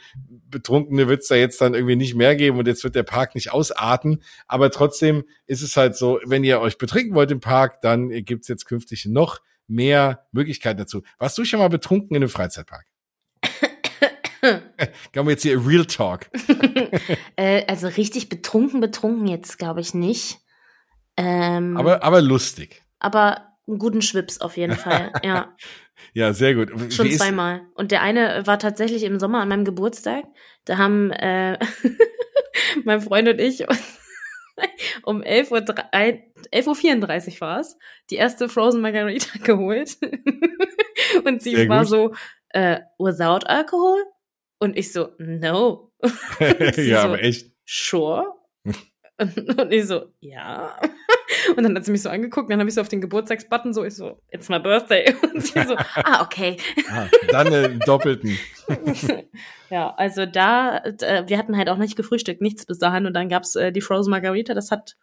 Betrunkene wird es da jetzt dann irgendwie nicht mehr geben und jetzt wird der Park nicht ausarten. Aber trotzdem ist es halt so, wenn ihr euch betrinken wollt im Park, dann gibt's jetzt künftig noch mehr Möglichkeiten dazu. Warst du schon mal betrunken in einem Freizeitpark? Kann wir jetzt hier Real Talk. äh, also richtig betrunken, betrunken jetzt glaube ich nicht. Ähm, aber, aber lustig. Aber einen guten Schwips auf jeden Fall, ja. ja, sehr gut. Schon zweimal. Und der eine war tatsächlich im Sommer an meinem Geburtstag. Da haben äh, mein Freund und ich um 11.34 Uhr war es, die erste Frozen Margarita geholt. und sie sehr war gut. so, äh, without alcohol? Und ich so, no. ja, so, aber echt. Sure. Und ich so, ja. Und dann hat sie mich so angeguckt, dann habe ich so auf den Geburtstagsbutton so, ich so, it's my birthday. Und sie so, ah, okay. Ah, dann einen doppelten. ja, also da, äh, wir hatten halt auch nicht gefrühstückt, nichts bis dahin. Und dann gab's äh, die Frozen Margarita, das hat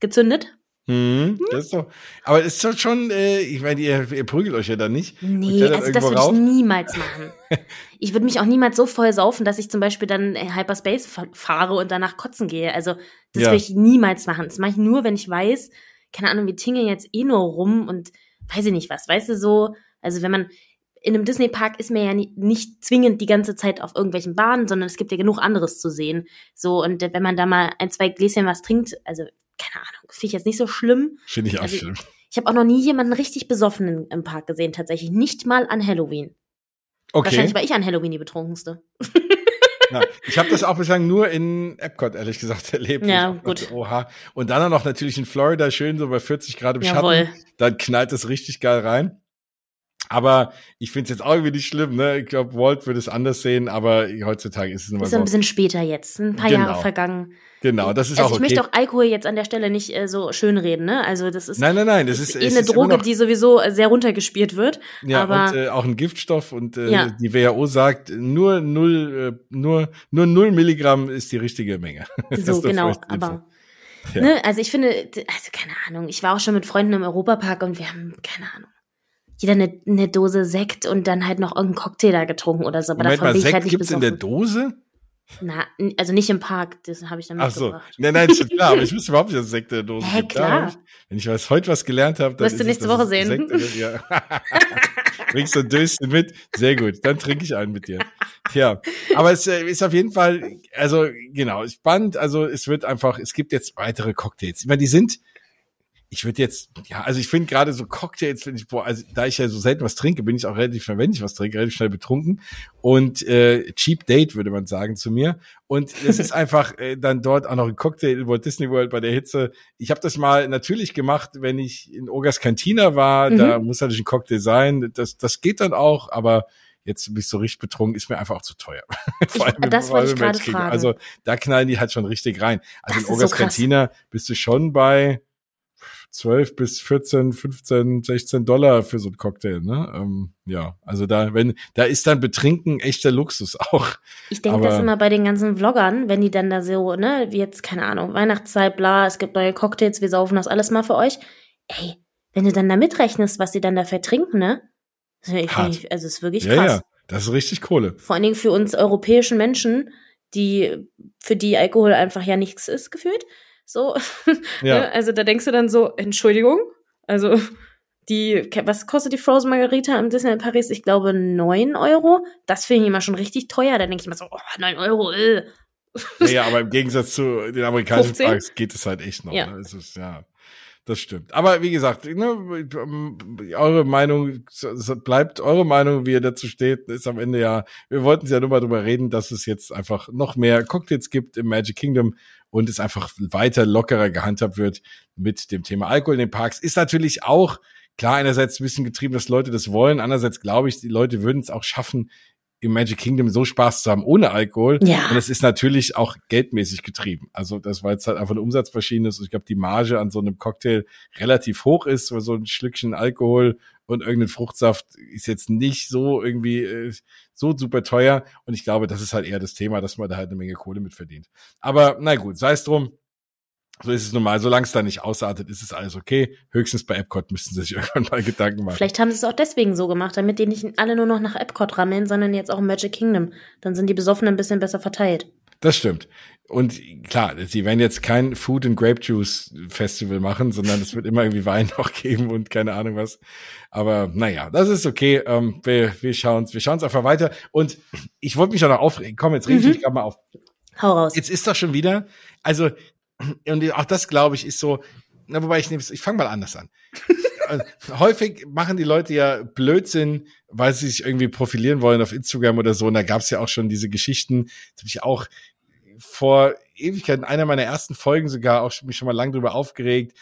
gezündet. Hm, das ist doch, aber es ist doch schon, äh, ich meine, ihr, ihr prügelt euch ja dann nicht. Nee, also das würde ich niemals machen. ich würde mich auch niemals so voll saufen, dass ich zum Beispiel dann äh, Hyperspace fahre und danach kotzen gehe. Also das ja. würde ich niemals machen. Das mache ich nur, wenn ich weiß, keine Ahnung, wir tingeln jetzt eh nur rum und weiß ich nicht was. Weißt du, so, also wenn man in einem Disney-Park ist man ja nie, nicht zwingend die ganze Zeit auf irgendwelchen Bahnen, sondern es gibt ja genug anderes zu sehen. So, und wenn man da mal ein, zwei Gläschen was trinkt, also keine Ahnung, finde ich jetzt nicht so schlimm. Finde ich auch also, schlimm. Ich habe auch noch nie jemanden richtig besoffenen im Park gesehen, tatsächlich. Nicht mal an Halloween. Okay. Wahrscheinlich war ich an Halloween die Betrunkenste. ja, ich habe das auch bislang nur in Epcot, ehrlich gesagt, erlebt. Ja, gut. Dachte, oha. Und dann auch noch natürlich in Florida schön so bei 40 Grad im Jawohl. Schatten. Dann knallt es richtig geil rein. Aber ich finde es jetzt auch irgendwie nicht schlimm, ne? Ich glaube, Walt würde es anders sehen, aber heutzutage ist es immer Ist so. ein bisschen später jetzt, ein paar Genau. Jahre vergangen. Genau, das ist also auch ich okay. möchte auch Alkohol jetzt an der Stelle nicht äh, so schönreden, ne? Also das ist, nein, nein, nein, das ist ist, eh eine ist Droge, die sowieso äh, sehr runtergespielt wird. ja, aber und äh, auch ein Giftstoff und äh, Ja. die WHO sagt, nur null, äh, nur, nur null Milligramm ist die richtige Menge. So genau, aber Ja. ne, also ich finde, also keine Ahnung, ich war auch schon mit Freunden im Europapark und wir haben keine Ahnung. Jeder eine, eine Dose Sekt und dann halt noch irgendeinen Cocktail da getrunken oder so. Aber Moment davon mal, bin ich Sekt halt nicht gibt's in der. Dose? Na, also nicht im Park, das habe ich dann Ach so. Nein, nein, ist schon klar, aber ich wusste überhaupt nicht, dass es Sekt in der Dose Hä, gibt. Klar. ich- wenn ich was, heute was gelernt habe, dann Wirst du nächste Woche sehen. Sekt ist. Ja. Bringst du ein Döschen mit? Sehr gut, dann trinke ich einen mit dir. Ja, aber es äh, ist auf jeden Fall, also genau, spannend. Also es wird einfach, es gibt jetzt weitere Cocktails. Ich meine, die sind, ich würde jetzt, ja, also ich finde gerade so Cocktails, finde ich, boah, also da ich ja so selten was trinke, bin ich auch relativ, wenn ich was trinke, relativ schnell betrunken. Und äh, Cheap Date, würde man sagen zu mir. Und es ist einfach äh, dann dort auch noch ein Cocktail in Walt Disney World bei der Hitze. Ich habe das mal natürlich gemacht, wenn ich in Ogas Cantina war. Mhm. Da muss natürlich ein Cocktail sein. Das, das geht dann auch, aber jetzt bin ich so richtig betrunken, ist mir einfach auch zu teuer. Vor allem im- das wollte ich gerade fragen. Also da knallen die halt schon richtig rein. Also Das in so Ogas krass. Cantina bist du schon bei 12 bis 14, 15, 16 Dollar für so einen Cocktail, ne? Ähm, ja, also da, wenn, da ist dann Betrinken echter Luxus auch. Ich denke das immer bei den ganzen Vloggern, wenn die dann da so, ne, wie jetzt, keine Ahnung, Weihnachtszeit, bla, es gibt neue Cocktails, wir saufen das alles mal für euch. Ey, wenn du dann da mitrechnest, was die dann da vertrinken, ne? Also, ich, ich, also es ist wirklich Ja, krass. ja, das ist richtig Kohle. Vor allen Dingen für uns europäischen Menschen, die, für die Alkohol einfach ja nichts ist, gefühlt. So. Ja. Ne? Also da denkst du dann so, Entschuldigung, also die, was kostet die Frozen Margarita im Disneyland Paris? Ich glaube 9 Euro. Das finde ich immer schon richtig teuer. Da denke ich immer so, oh, 9 Euro, äh. Naja, aber im Gegensatz zu den amerikanischen 15? Parks geht es halt echt noch. Ja. Ne? Es ist, ja, das stimmt. Aber wie gesagt, ne, eure Meinung bleibt eure Meinung, wie ihr dazu steht, ist am Ende ja, wir wollten ja nur mal drüber reden, dass es jetzt einfach noch mehr Cocktails gibt im Magic Kingdom und es einfach weiter lockerer gehandhabt wird mit dem Thema Alkohol in den Parks. Ist natürlich auch klar einerseits ein bisschen getrieben, dass Leute das wollen, andererseits glaube ich, die Leute würden es auch schaffen, im Magic Kingdom so Spaß zu haben ohne Alkohol. Ja. Und es ist natürlich auch geldmäßig getrieben. Also das war jetzt halt einfach eine Umsatzmaschine. ist. Ich glaube, die Marge an so einem Cocktail relativ hoch ist, weil so ein Schlückchen Alkohol und irgendein Fruchtsaft ist jetzt nicht so irgendwie äh, so super teuer. Und ich glaube, das ist halt eher das Thema, dass man da halt eine Menge Kohle mit verdient. Aber na gut, sei es drum. So ist es nun mal. Solange es da nicht ausartet, ist es alles okay. Höchstens bei Epcot müssten sie sich irgendwann mal Gedanken machen. Vielleicht haben sie es auch deswegen so gemacht, damit die nicht alle nur noch nach Epcot rammeln, sondern jetzt auch im Magic Kingdom. Dann sind die Besoffenen ein bisschen besser verteilt. Das stimmt. Und klar, sie werden jetzt kein Food and Grape Juice Festival machen, sondern es wird immer irgendwie Wein noch geben und keine Ahnung was. Aber naja, das ist okay. Ähm, wir, wir schauen wir schauen einfach weiter. Und ich wollte mich auch noch aufregen. Komm, jetzt ich Mhm. mich gerade mal auf. Hau raus. Jetzt ist doch schon wieder, also, und auch das glaube ich ist so, na, wobei ich nehme ich fange mal anders an. Äh, Häufig machen die Leute ja Blödsinn, weil sie sich irgendwie profilieren wollen auf Instagram oder so. Und da gab es ja auch schon diese Geschichten, das habe ich auch vor Ewigkeiten, in einer meiner ersten Folgen sogar auch mich schon mal lang drüber aufgeregt.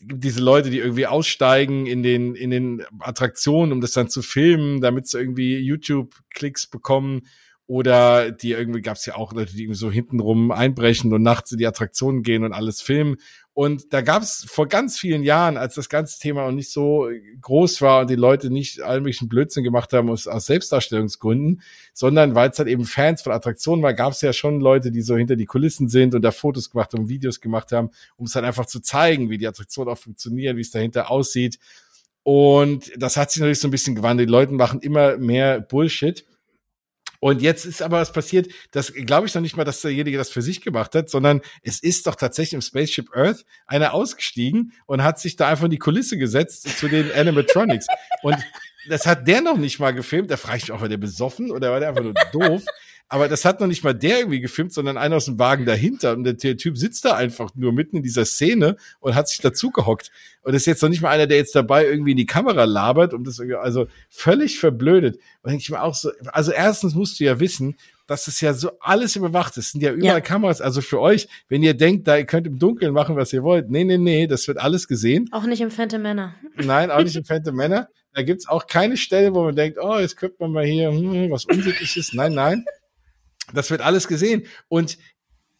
Gibt diese Leute, die irgendwie aussteigen in den, in den Attraktionen, um das dann zu filmen, damit sie irgendwie YouTube-Klicks bekommen. Oder die irgendwie gab es ja auch Leute, die irgendwie so hintenrum einbrechen und nachts in die Attraktionen gehen und alles filmen. Und da gab es vor ganz vielen Jahren, als das ganze Thema noch nicht so groß war und die Leute nicht allen möglichen Blödsinn gemacht haben aus, aus Selbstdarstellungsgründen, sondern weil es halt eben Fans von Attraktionen war, gab es ja schon Leute, die so hinter die Kulissen sind und da Fotos gemacht haben, Videos gemacht haben, um es dann einfach zu zeigen, wie die Attraktionen auch funktionieren, wie es dahinter aussieht. Und das hat sich natürlich so ein bisschen gewandelt. Die Leute machen immer mehr Bullshit. Und jetzt ist aber was passiert, das glaube ich noch nicht mal, dass derjenige das für sich gemacht hat, sondern es ist doch tatsächlich im Spaceship Earth einer ausgestiegen und hat sich da einfach in die Kulisse gesetzt zu den Animatronics. und das hat der noch nicht mal gefilmt. Da frage ich mich auch, war der besoffen oder war der einfach nur doof? Aber das hat noch nicht mal der irgendwie gefilmt, sondern einer aus dem Wagen dahinter. Und der, der Typ sitzt da einfach nur mitten in dieser Szene und hat sich dazu gehockt. Und das ist jetzt noch nicht mal einer, der jetzt dabei irgendwie in die Kamera labert und das irgendwie, also völlig verblödet. Und denke ich mir auch so, also erstens musst du ja wissen, dass es ja so alles überwacht ist. Es sind ja überall ja. Kameras. Also für euch, wenn ihr denkt, da ihr könnt im Dunkeln machen, was ihr wollt. Nee, nee, nee, das wird alles gesehen. Auch nicht im Phantom Männer. Nein, auch nicht im Phantom Männer. Da gibt's auch keine Stelle, wo man denkt, oh, jetzt könnte man mal hier hm, was Unsittliches. Nein, nein. Das wird alles gesehen. Und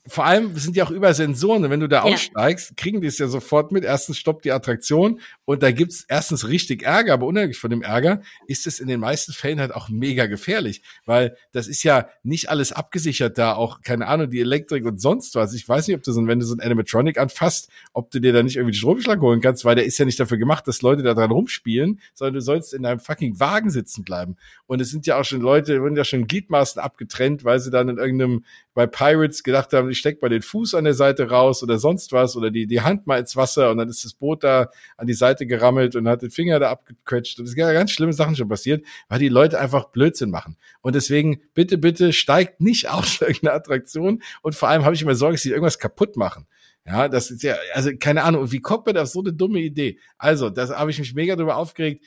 vor allem sind die auch über Sensoren. Und wenn du da ja. aussteigst, kriegen die es ja sofort mit. Erstens stoppt die Attraktion und da gibt's erstens richtig Ärger, aber unabhängig von dem Ärger ist es in den meisten Fällen halt auch mega gefährlich, weil das ist ja nicht alles abgesichert da, auch keine Ahnung, die Elektrik und sonst was. Ich weiß nicht, ob du so, wenn du so ein Animatronic anfasst, ob du dir da nicht irgendwie den Stromschlag holen kannst, weil der ist ja nicht dafür gemacht, dass Leute da dran rumspielen, sondern du sollst in deinem fucking Wagen sitzen bleiben. Und es sind ja auch schon Leute, wurden ja schon Gliedmaßen abgetrennt, weil sie dann in irgendeinem bei Pirates gedacht haben, ich steck mal den Fuß an der Seite raus oder sonst was oder die, die Hand mal ins Wasser und dann ist das Boot da an die Seite gerammelt und hat den Finger da abgequetscht. Und es sind ganz schlimme Sachen schon passiert, weil die Leute einfach Blödsinn machen. Und deswegen, bitte, bitte steigt nicht aus irgendeiner Attraktion und vor allem habe ich immer Sorge, dass sie irgendwas kaputt machen. Ja, das ist ja, also keine Ahnung, wie kommt man auf so eine dumme Idee? Also, das habe ich mich mega drüber aufgeregt.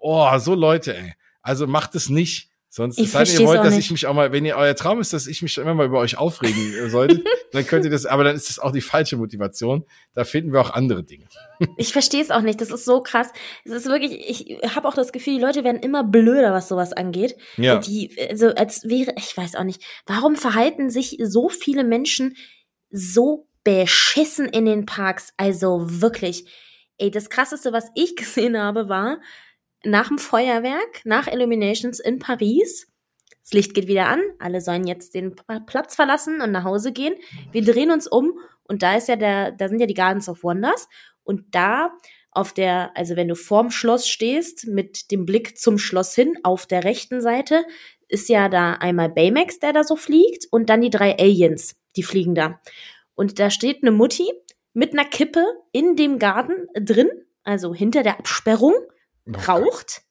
Oh, so Leute, ey. Also macht es nicht. Sonst, ich seid ihr wollt, dass ich mich auch mal, wenn ihr euer Traum ist, dass ich mich immer mal über euch aufregen äh, solltet, dann könnt ihr das, aber dann ist das auch die falsche Motivation. Da finden wir auch andere Dinge. Ich verstehe es auch nicht. Das ist so krass. Es ist wirklich, ich habe auch das Gefühl, die Leute werden immer blöder, was sowas angeht. Ja. Die, also als wäre, ich weiß auch nicht, warum verhalten sich so viele Menschen so beschissen in den Parks? Also wirklich. Ey, das krasseste, was ich gesehen habe, war, nach dem Feuerwerk, nach Illuminations in Paris. Das Licht geht wieder an, alle sollen jetzt den Platz verlassen und nach Hause gehen. Wir drehen uns um und da ist ja der, da sind ja die Gardens of Wonders und da auf der, also wenn du vorm Schloss stehst, mit dem Blick zum Schloss hin, auf der rechten Seite ist ja da einmal Baymax, der da so fliegt und dann die drei Aliens, die fliegen da. Und da steht eine Mutti mit einer Kippe in dem Garten drin, also hinter der Absperrung raucht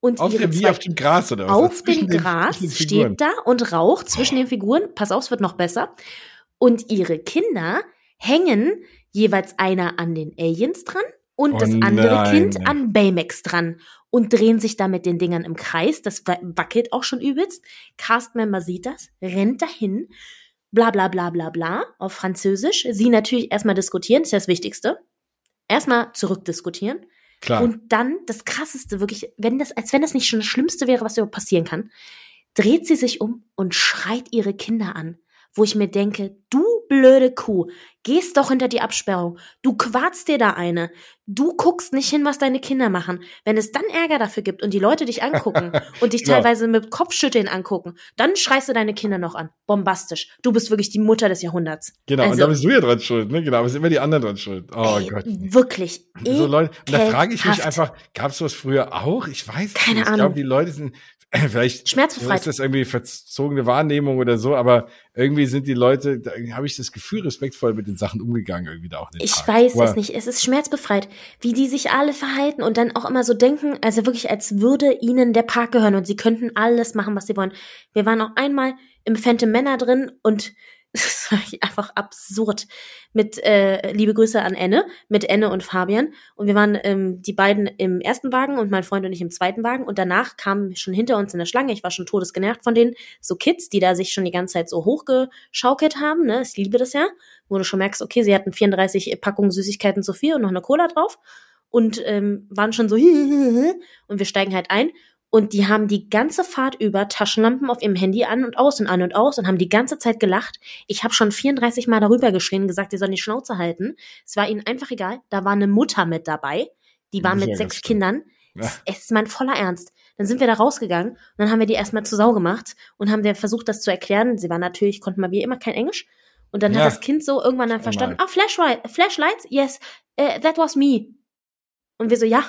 und auf dem, wie auf dem Gras oder was? Auf dem Gras den, steht da und raucht zwischen oh. den Figuren. Pass auf, es wird noch besser. Und ihre Kinder hängen jeweils einer an den Aliens dran und oh das andere nein. Kind an Baymax dran und drehen sich da mit den Dingern im Kreis. Das wackelt auch schon übelst. Castmember sieht das, rennt dahin, bla bla bla bla bla auf Französisch. Sie natürlich erstmal diskutieren, das ist das Wichtigste. Erstmal zurückdiskutieren. Klar. Und dann das Krasseste, wirklich, wenn das, als wenn das nicht schon das Schlimmste wäre, was überhaupt passieren kann, dreht sie sich um und schreit ihre Kinder an, wo ich mir denke, du blöde Kuh, gehst doch hinter die Absperrung. Du quarzt dir da eine. Du guckst nicht hin, was deine Kinder machen. Wenn es dann Ärger dafür gibt und die Leute dich angucken und dich genau. teilweise mit Kopfschütteln angucken, dann schreist du deine Kinder noch an. Bombastisch. Du bist wirklich die Mutter des Jahrhunderts. Genau, also, und da bist du ja dran schuld, ne? Genau, aber sind immer die anderen dran schuld. Oh ey, Gott. Wirklich. So Leute, und da frage ich mich einfach, gab es sowas früher auch? Ich weiß Keine nicht. Ahnung. Ich glaube, die Leute sind vielleicht Schmerzbefreit. ist das irgendwie verzogene Wahrnehmung oder so, aber irgendwie sind die Leute, da habe ich das Gefühl, respektvoll mit den Sachen umgegangen irgendwie da auch. ich Tag. weiß aber es nicht. Es ist schmerzbefreit, wie die sich alle verhalten und dann auch immer so denken, also wirklich, als würde ihnen der Park gehören und sie könnten alles machen, was sie wollen. Wir waren auch einmal im Phantom Männer drin und das war einfach absurd. Mit äh, liebe Grüße an Enne, mit Enne und Fabian. Und wir waren ähm, die beiden im ersten Wagen und mein Freund und ich im zweiten Wagen. Und danach kamen schon hinter uns in der Schlange, ich war schon todesgenervt von denen, so Kids, die da sich schon die ganze Zeit so hochgeschaukelt haben. Ne? Ich liebe das ja. Wo du schon merkst, okay, sie hatten 34 Packungen Süßigkeiten zu viel und noch eine Cola drauf. Und ähm, waren schon so, und wir steigen halt ein. Und die haben die ganze Fahrt über Taschenlampen auf ihrem Handy an und aus und an und aus und haben die ganze Zeit gelacht. Ich habe schon 34 Mal darüber geschrien, gesagt, die sollen die Schnauze halten. Es war ihnen einfach egal. Da war eine Mutter mit dabei. Die war mit sechs Kindern. Ja. Es ist mein voller Ernst. Dann sind wir da rausgegangen und dann haben wir die erstmal zu Sau gemacht und haben der versucht, das zu erklären. Sie war natürlich, konnten mal wie immer kein Englisch. Und dann ja. hat das Kind so irgendwann dann verstanden, ah, oh, Flashlight, Flashlights? Yes, uh, that was me. Und wir so, ja,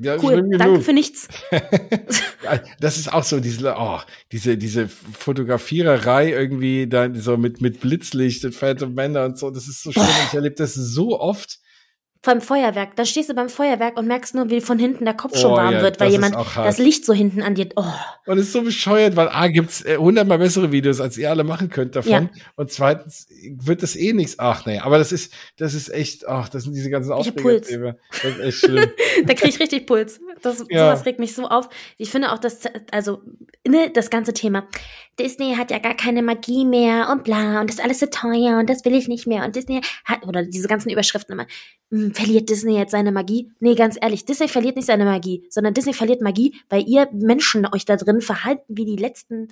ja, cool, danke für nichts. das ist auch so diese, oh, diese, diese Fotografiererei irgendwie dann so mit, mit Blitzlicht und Phantom Männer und so. Das ist so schlimm. Ich erlebe das so oft beim Feuerwerk. Da stehst du beim Feuerwerk und merkst nur, wie von hinten der Kopf oh, schon warm ja, wird, weil jemand das Licht so hinten an dir. Oh. Und es ist so bescheuert, weil A gibt's äh, hundertmal bessere Videos, als ihr alle machen könnt davon. Ja. Und zweitens wird das eh nichts. Ach nee, aber das ist, das ist echt, ach, das sind diese ganzen Aufreger. Das ist echt schlimm. da krieg ich richtig Puls. Das, ja. Sowas regt mich so auf. Ich finde auch, dass, also, ne, das ganze Thema. Disney hat ja gar keine Magie mehr und bla und das ist alles so teuer und das will ich nicht mehr und Disney hat, oder diese ganzen Überschriften immer, hm, verliert Disney jetzt seine Magie? Nee, ganz ehrlich, Disney verliert nicht seine Magie, sondern Disney verliert Magie, weil ihr Menschen euch da drin verhalten wie die letzten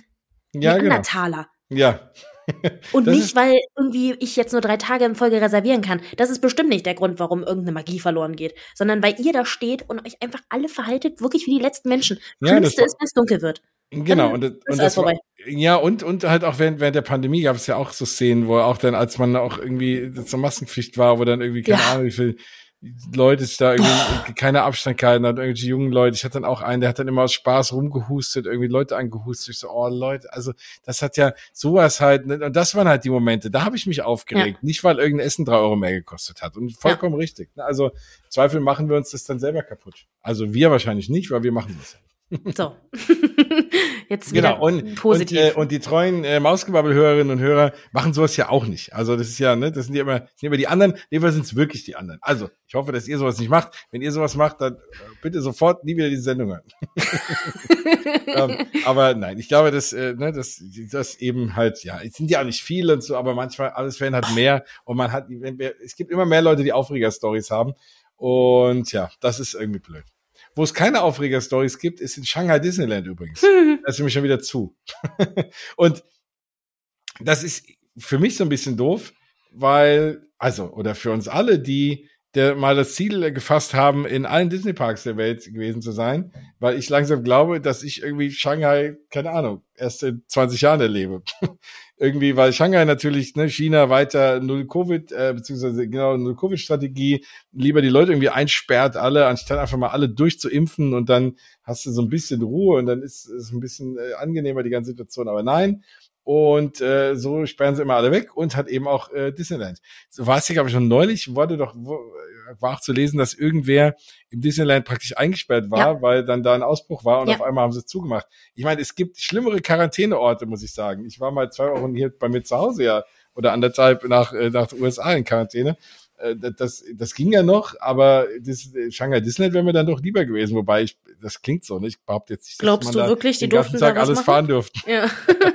ja, Neandertaler. Genau. Ja. Und das nicht, weil irgendwie ich jetzt nur drei Tage in Folge reservieren kann. Das ist bestimmt nicht der Grund, warum irgendeine Magie verloren geht. Sondern weil ihr da steht und euch einfach alle verhaltet, wirklich wie die letzten Menschen. Ja, Schlimmste ist, wenn es dunkel wird. Genau, und, und das war, ja, und, und halt auch während, während der Pandemie gab es ja auch so Szenen, wo auch dann, als man auch irgendwie zur Maskenpflicht war, wo dann irgendwie, keine ja. Ahnung, wie viel Leute sich da irgendwie keine Abstand gehalten hat, irgendwelche jungen Leute. Ich hatte dann auch einen, der hat dann immer aus Spaß rumgehustet, irgendwie Leute angehustet. Ich so, oh Leute, also das hat ja sowas halt, ne, und das waren halt die Momente, da habe ich mich aufgeregt. Ja. Nicht, weil irgendein Essen drei Euro mehr gekostet hat. Und vollkommen ja. richtig. Ne? Also Zweifel machen wir uns das dann selber kaputt. Also wir wahrscheinlich nicht, weil wir machen das ja. So. Jetzt wieder genau. und, positiv. Und, äh, und die treuen äh, Mausgebabbel-Hörerinnen und Hörer machen sowas ja auch nicht. Also das ist ja, ne, das sind ja immer, sind immer die anderen. Jedenfalls sind es wirklich die anderen. Also ich hoffe, dass ihr sowas nicht macht. Wenn ihr sowas macht, dann äh, bitte sofort nie wieder diese Sendung hören. ähm, aber nein, ich glaube, dass, äh, ne, dass das eben halt, ja, es sind ja auch nicht viele und so, aber manchmal alles Fan hat mehr und man hat, es gibt immer mehr Leute, die Aufreger-Stories haben. Und ja, das ist irgendwie blöd. Wo es keine Aufreger-Stories gibt, ist in Shanghai Disneyland übrigens. da ist nämlich schon wieder zu. und das ist für mich so ein bisschen doof, weil, also, oder für uns alle, die der mal das Ziel gefasst haben, in allen Disney-Parks der Welt gewesen zu sein, weil ich langsam glaube, dass ich irgendwie Shanghai, keine Ahnung, erst in 20 Jahren erlebe. Irgendwie, weil Shanghai natürlich, ne, China weiter null Covid, äh, beziehungsweise genau null Covid-Strategie, lieber die Leute irgendwie einsperrt alle, anstatt einfach mal alle durchzuimpfen und dann hast du so ein bisschen Ruhe und dann ist es ein bisschen äh, angenehmer, die ganze Situation. Aber nein, und äh, so sperren sie immer alle weg und hat eben auch äh, Disneyland. So war es ja, glaube ich, schon neulich, wurde doch, wo, war auch zu lesen, dass irgendwer im Disneyland praktisch eingesperrt war, ja. weil dann da ein Ausbruch war und ja. auf einmal haben sie es zugemacht. Ich meine, es gibt schlimmere Quarantäneorte, muss ich sagen. Ich war mal zwei Wochen hier bei mir zu Hause ja oder anderthalb nach, äh, nach den USA in Quarantäne äh, das, das ging ja noch, aber das Shanghai Disneyland wäre mir dann doch lieber gewesen, wobei ich, das klingt so, ne? Ich behaupte jetzt nicht, dass Glaubst man du wirklich, die durften Tag alles machen? fahren durften. Ja.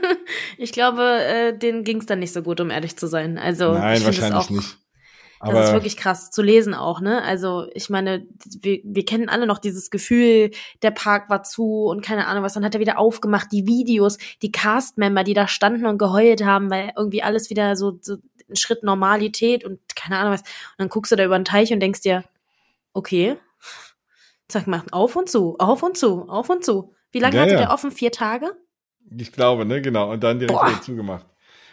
ich glaube, äh, denen ging es dann nicht so gut, um ehrlich zu sein. Also Nein, wahrscheinlich auch, nicht. Aber das ist wirklich krass zu lesen auch, ne? Also ich meine, wir, wir kennen alle noch dieses Gefühl, der Park war zu und keine Ahnung was, dann hat er wieder aufgemacht, die Videos, die Cast-Member, die da standen und geheult haben, weil irgendwie alles wieder so, so ein Schritt Normalität und keine Ahnung was. Und dann guckst du da über den Teich und denkst dir, okay, sag mal, auf und zu, auf und zu, auf und zu. Wie lange ja, hatte ja. der offen? Vier Tage? Ich glaube, ne, genau. Und dann direkt wieder zugemacht.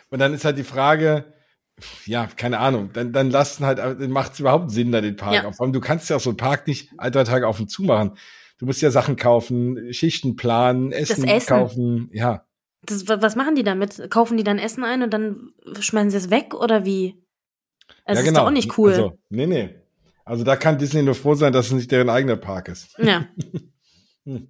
Und dann ist halt die Frage, ja, keine Ahnung, dann, dann lassen halt, dann macht es überhaupt Sinn, da den Park ja. auf. Du kannst ja auch so einen Park nicht ein, drei Tage auf und zu machen. Du musst ja Sachen kaufen, Schichten planen, Essen, Essen. kaufen, ja. Das, was machen die damit? Kaufen die dann Essen ein und dann schmeißen sie es weg oder wie? Also ja, genau. ist doch auch nicht cool. Also, nee, nee. Also da kann Disney nur froh sein, dass es nicht deren eigener Park ist. Ja. Hm.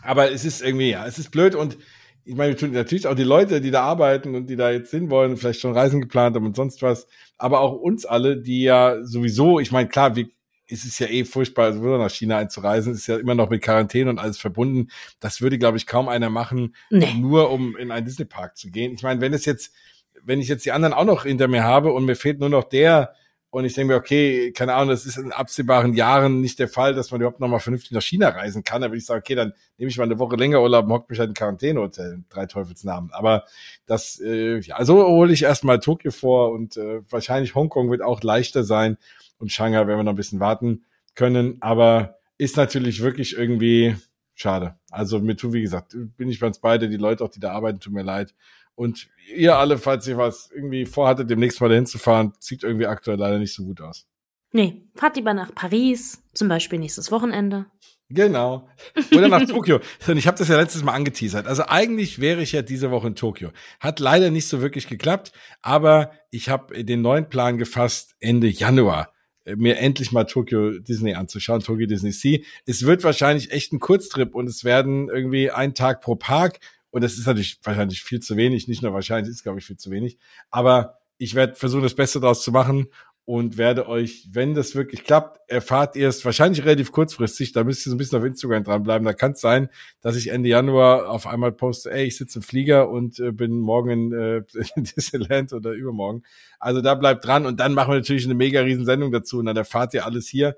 Aber es ist irgendwie, ja, es ist blöd und ich meine, natürlich auch die Leute, die da arbeiten und die da jetzt hinwollen, vielleicht schon Reisen geplant haben und sonst was, aber auch uns alle, die ja sowieso, ich meine, klar, wie ist es ja eh furchtbar, sowieso nach China einzureisen, ist ja immer noch mit Quarantäne und alles verbunden. Das würde, glaube ich, kaum einer machen, nee. nur um in einen Disney-Park zu gehen. Ich meine, wenn es jetzt, wenn ich jetzt die anderen auch noch hinter mir habe und mir fehlt nur noch der, und ich denke mir, okay, keine Ahnung, das ist in absehbaren Jahren nicht der Fall, dass man überhaupt noch mal vernünftig nach China reisen kann. Da würde ich sagen, okay, dann nehme ich mal eine Woche länger Urlaub und hock mich halt in Quarantänehotel, drei Teufelsnamen. Aber das, äh, ja, also hole ich erstmal Tokio vor und äh, wahrscheinlich Hongkong wird auch leichter sein und Shanghai werden wir noch ein bisschen warten können. Aber ist natürlich wirklich irgendwie schade. Also mir tut, wie gesagt, bin ich bei uns beide, die Leute auch, die da arbeiten, tut mir leid. Und ihr alle, falls ihr was irgendwie vorhattet, demnächst mal dahin zu fahren, sieht irgendwie aktuell leider nicht so gut aus. Nee, fahrt lieber nach Paris, zum Beispiel nächstes Wochenende. Genau. Oder nach Tokio. Und ich habe das ja letztes Mal angeteasert. Also eigentlich wäre ich ja diese Woche in Tokio. Hat leider nicht so wirklich geklappt, aber ich habe den neuen Plan gefasst, Ende Januar äh, mir endlich mal Tokyo Disney anzuschauen, Tokyo Disney Sea. Es wird wahrscheinlich echt ein Kurztrip und es werden irgendwie ein Tag pro Park und das ist natürlich wahrscheinlich viel zu wenig, nicht nur wahrscheinlich, ist glaube ich viel zu wenig. Aber ich werde versuchen, das Beste daraus zu machen. und werde euch, wenn das wirklich klappt, erfahrt ihr es wahrscheinlich relativ kurzfristig. Da müsst ihr so ein bisschen auf Instagram dranbleiben. Da kann es sein, dass ich Ende Januar auf einmal poste, ey, ich sitze im Flieger und äh, bin morgen in, äh, in Disneyland oder übermorgen. Also da bleibt dran und dann machen wir natürlich eine mega riesen Sendung dazu und dann erfahrt ihr alles hier.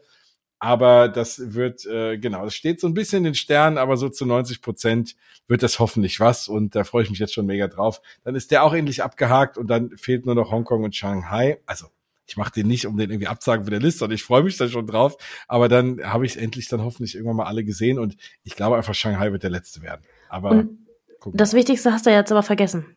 Aber das wird, äh, genau, das steht so ein bisschen in den Sternen, aber so zu 90 Prozent wird das hoffentlich was und da freue ich mich jetzt schon mega drauf. Dann ist der auch endlich abgehakt und dann fehlt nur noch Hongkong und Shanghai. Also ich mache den nicht, um den irgendwie abzusagen für der Liste und ich freue mich da schon drauf. Aber dann habe ich endlich dann hoffentlich irgendwann mal alle gesehen und ich glaube einfach, Shanghai wird der letzte werden. Aber das Wichtigste hast du jetzt aber vergessen.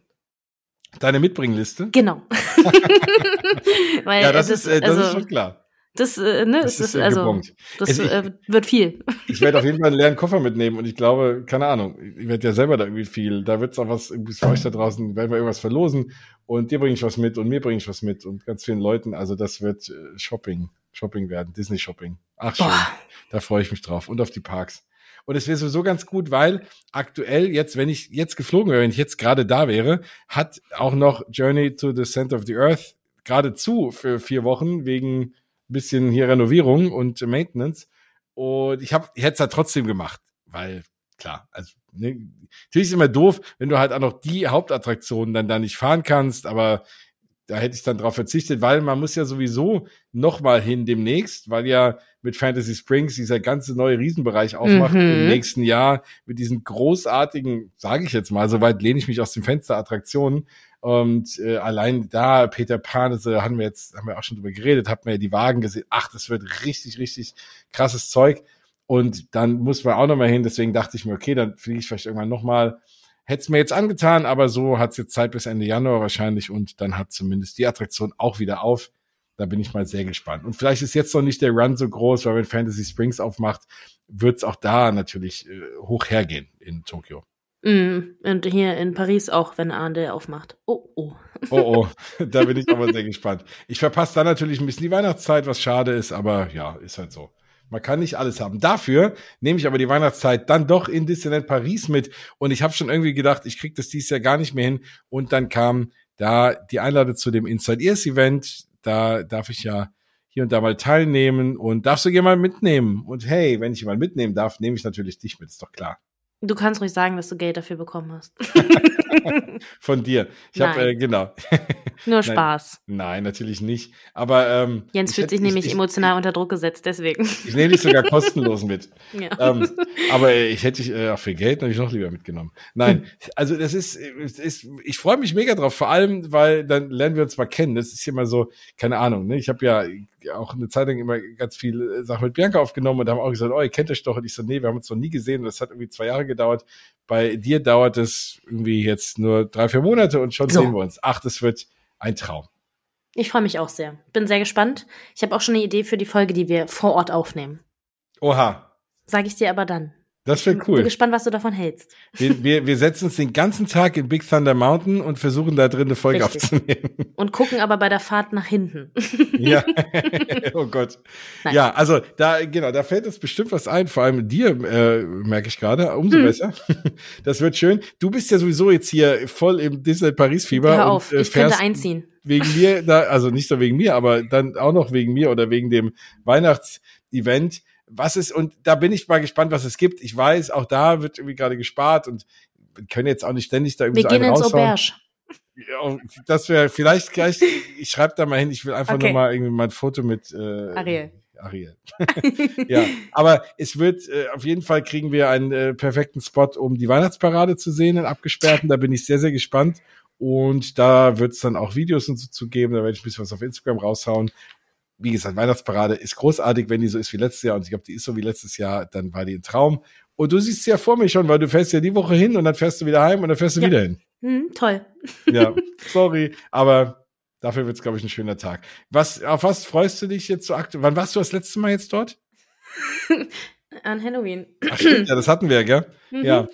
Deine Mitbringliste? Genau. Weil, ja, das, das, ist, äh, das also, ist schon klar. Das, äh, ne, das ist, ist also, das also ich, äh, wird viel. Ich werde auf jeden Fall einen leeren Koffer mitnehmen und ich glaube, keine Ahnung, ich werde ja selber da irgendwie viel. Da wird es auch was irgendwie für euch da draußen, werden wir irgendwas verlosen und dir bringe ich was mit und mir bringe ich was mit und ganz vielen Leuten. Also das wird äh, Shopping, Shopping werden, Disney Shopping. Ach schön, Boah. da freue ich mich drauf und auf die Parks. Und es wäre sowieso ganz gut, weil aktuell jetzt, wenn ich jetzt geflogen wäre, wenn ich jetzt gerade da wäre, hat auch noch Journey to the Center of the Earth gerade zu für vier Wochen wegen bisschen hier Renovierung und Maintenance. Und ich habe, ich hätte es halt trotzdem gemacht, weil klar, also ne, natürlich ist immer doof, wenn du halt auch noch die Hauptattraktionen dann da nicht fahren kannst, aber da hätte ich dann drauf verzichtet, weil man muss ja sowieso noch mal hin demnächst, weil ja mit Fantasy Springs dieser ganze neue Riesenbereich aufmacht mhm. im nächsten Jahr mit diesen großartigen, sage ich jetzt mal, soweit lehne ich mich aus dem Fenster Attraktionen, und äh, allein da, Peter Pan, das haben wir jetzt, haben wir auch schon drüber geredet, hat man ja die Wagen gesehen. Ach, das wird richtig, richtig krasses Zeug. Und dann muss man auch nochmal hin. Deswegen dachte ich mir, okay, dann fliege ich vielleicht irgendwann nochmal. Hätte es mir jetzt angetan, aber so hat es jetzt Zeit bis Ende Januar wahrscheinlich und dann hat zumindest die Attraktion auch wieder auf. Da bin ich mal sehr gespannt. Und vielleicht ist jetzt noch nicht der Run so groß, weil wenn Fantasy Springs aufmacht, wird es auch da natürlich äh, hoch hergehen in Tokio. Mm, und hier in Paris auch, wenn Arnde aufmacht. Oh, oh. Oh, oh. Da bin ich aber sehr gespannt. Ich verpasse dann natürlich ein bisschen die Weihnachtszeit, was schade ist, aber ja, ist halt so. Man kann nicht alles haben. Dafür nehme ich aber die Weihnachtszeit dann doch in Disneyland Paris mit. Und ich habe schon irgendwie gedacht, ich krieg das dieses Jahr gar nicht mehr hin. Und dann kam da die Einladung zu dem Inside Ears Event. Da darf ich ja hier und da mal teilnehmen und darfst du jemanden mitnehmen. Und hey, wenn ich jemanden mitnehmen darf, nehme ich natürlich dich mit, ist doch klar. Du kannst ruhig sagen, dass du Geld dafür bekommen hast. Von dir. Ich habe äh, genau. Nur Spaß. Nein, nein, natürlich nicht. Aber ähm, Jens fühlt sich nämlich ich, emotional unter Druck gesetzt, deswegen. Ich nehme dich sogar kostenlos mit. Ja. Ähm, aber ich hätte dich äh, auch für Geld natürlich noch lieber mitgenommen. Nein, also das ist, ist ich freue mich mega drauf, vor allem, weil dann lernen wir uns mal kennen. Das ist immer so, keine Ahnung. Ne? Ich habe ja auch eine Zeit lang immer ganz viel äh, Sachen mit Bianca aufgenommen und haben auch gesagt, oh, ihr kennt euch doch. Und ich so, nee, wir haben uns noch nie gesehen. Und das hat irgendwie zwei Jahre gedauert. Bei dir dauert es irgendwie jetzt nur drei, vier Monate und schon so. sehen wir uns. Ach, das wird ein Traum. Ich freue mich auch sehr. Bin sehr gespannt. Ich habe auch schon eine Idee für die Folge, die wir vor Ort aufnehmen. Oha. Sage ich dir aber dann. Das wäre cool. Bin gespannt, was du davon hältst. Wir, wir, wir setzen uns den ganzen Tag in Big Thunder Mountain und versuchen da drin eine Folge Richtig. aufzunehmen. Und gucken aber bei der Fahrt nach hinten. Ja. oh Gott. Nein. Ja, also da, genau, da fällt uns bestimmt was ein. Vor allem dir, äh, merke ich gerade, umso hm. besser. Das wird schön. Du bist ja sowieso jetzt hier voll im Disney Paris-Fieber. Hör auf, und, äh, ich könnte einziehen. Wegen mir, da, also nicht nur wegen mir, aber dann auch noch wegen mir oder wegen dem Weihnachtsevent was ist, und da bin ich mal gespannt, was es gibt. Ich weiß, auch da wird irgendwie gerade gespart und wir können jetzt auch nicht ständig da irgendwie wir so einen ins. Auberge. Ja, das wäre vielleicht gleich, ich schreibe da mal hin, ich will einfach okay. nur mal irgendwie mal ein Foto mit äh, Ariel. Ariel. ja, aber es wird, äh, auf jeden Fall kriegen wir einen äh, perfekten Spot, um die Weihnachtsparade zu sehen, in abgesperrten. Da bin ich sehr, sehr gespannt. Und da wird es dann auch Videos und so zu geben. Da werde ich ein bisschen was auf Instagram raushauen wie gesagt, Weihnachtsparade ist großartig, wenn die so ist wie letztes Jahr. Und ich glaube, die ist so wie letztes Jahr, dann war die ein Traum. Und du siehst sie ja vor mir schon, weil du fährst ja die Woche hin und dann fährst du wieder heim und dann fährst du ja. wieder hin. Hm, toll. Ja, sorry, aber dafür wird es, glaube ich, ein schöner Tag. Was, auf was freust du dich jetzt so aktuell? Wann warst du das letzte Mal jetzt dort? An Halloween. Ach, stimmt, ja, das hatten wir, gell? Mhm. Ja.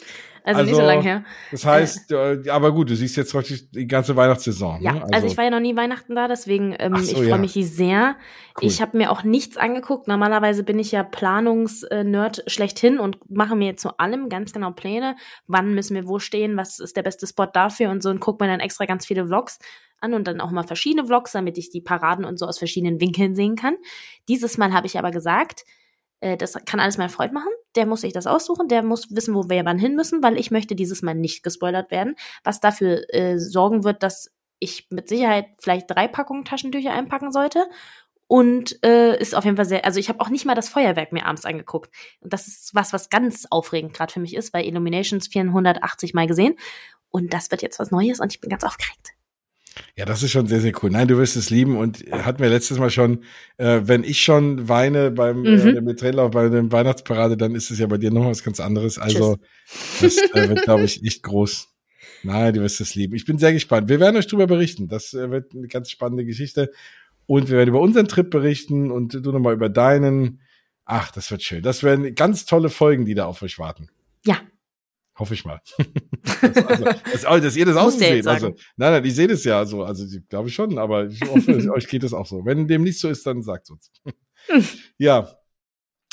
Also, also, nicht so lange her. Das heißt, äh, aber gut, du siehst jetzt praktisch die ganze Weihnachtssaison. Ja, ne? also, also, ich war ja noch nie Weihnachten da, deswegen ähm, so, ich freue ja. mich sehr. Cool. Ich habe mir auch nichts angeguckt. Normalerweise bin ich ja Planungsnerd schlechthin und mache mir zu allem ganz genau Pläne. Wann müssen wir wo stehen? Was ist der beste Spot dafür und so und gucke mir dann extra ganz viele Vlogs an und dann auch mal verschiedene Vlogs, damit ich die Paraden und so aus verschiedenen Winkeln sehen kann. Dieses Mal habe ich aber gesagt, äh, das kann alles mein Freund machen. Der muss sich das aussuchen, der muss wissen, wo wir wann hin müssen, weil ich möchte dieses Mal nicht gespoilert werden, was dafür äh, sorgen wird, dass ich mit Sicherheit vielleicht drei Packungen Taschentücher einpacken sollte und äh, ist auf jeden Fall sehr, also ich habe auch nicht mal das Feuerwerk mir abends angeguckt. Und das ist was, was ganz aufregend gerade für mich ist, weil Illuminations 480 Mal gesehen und das wird jetzt was Neues und ich bin ganz aufgeregt. Ja, das ist schon sehr, sehr cool. Nein, du wirst es lieben und hatten wir letztes Mal schon, äh, wenn ich schon weine beim äh, mhm. äh, Mitrainlauf bei der Weihnachtsparade, dann ist es ja bei dir noch was ganz anderes. Also Tschüss. das äh, wird, glaube ich, nicht groß. Nein, du wirst es lieben. Ich bin sehr gespannt. Wir werden euch darüber berichten. Das äh, wird eine ganz spannende Geschichte. Und wir werden über unseren Trip berichten und du nochmal über deinen. Ach, das wird schön. Das werden ganz tolle Folgen, die da auf euch warten. Ja. Hoffe ich mal. das, also, das, dass ihr das auch so seht. Also, nein, nein, ich sehe das ja so. Also, ich glaube schon, aber ich hoffe, euch geht das auch so. Wenn dem nicht so ist, dann sagt uns. ja.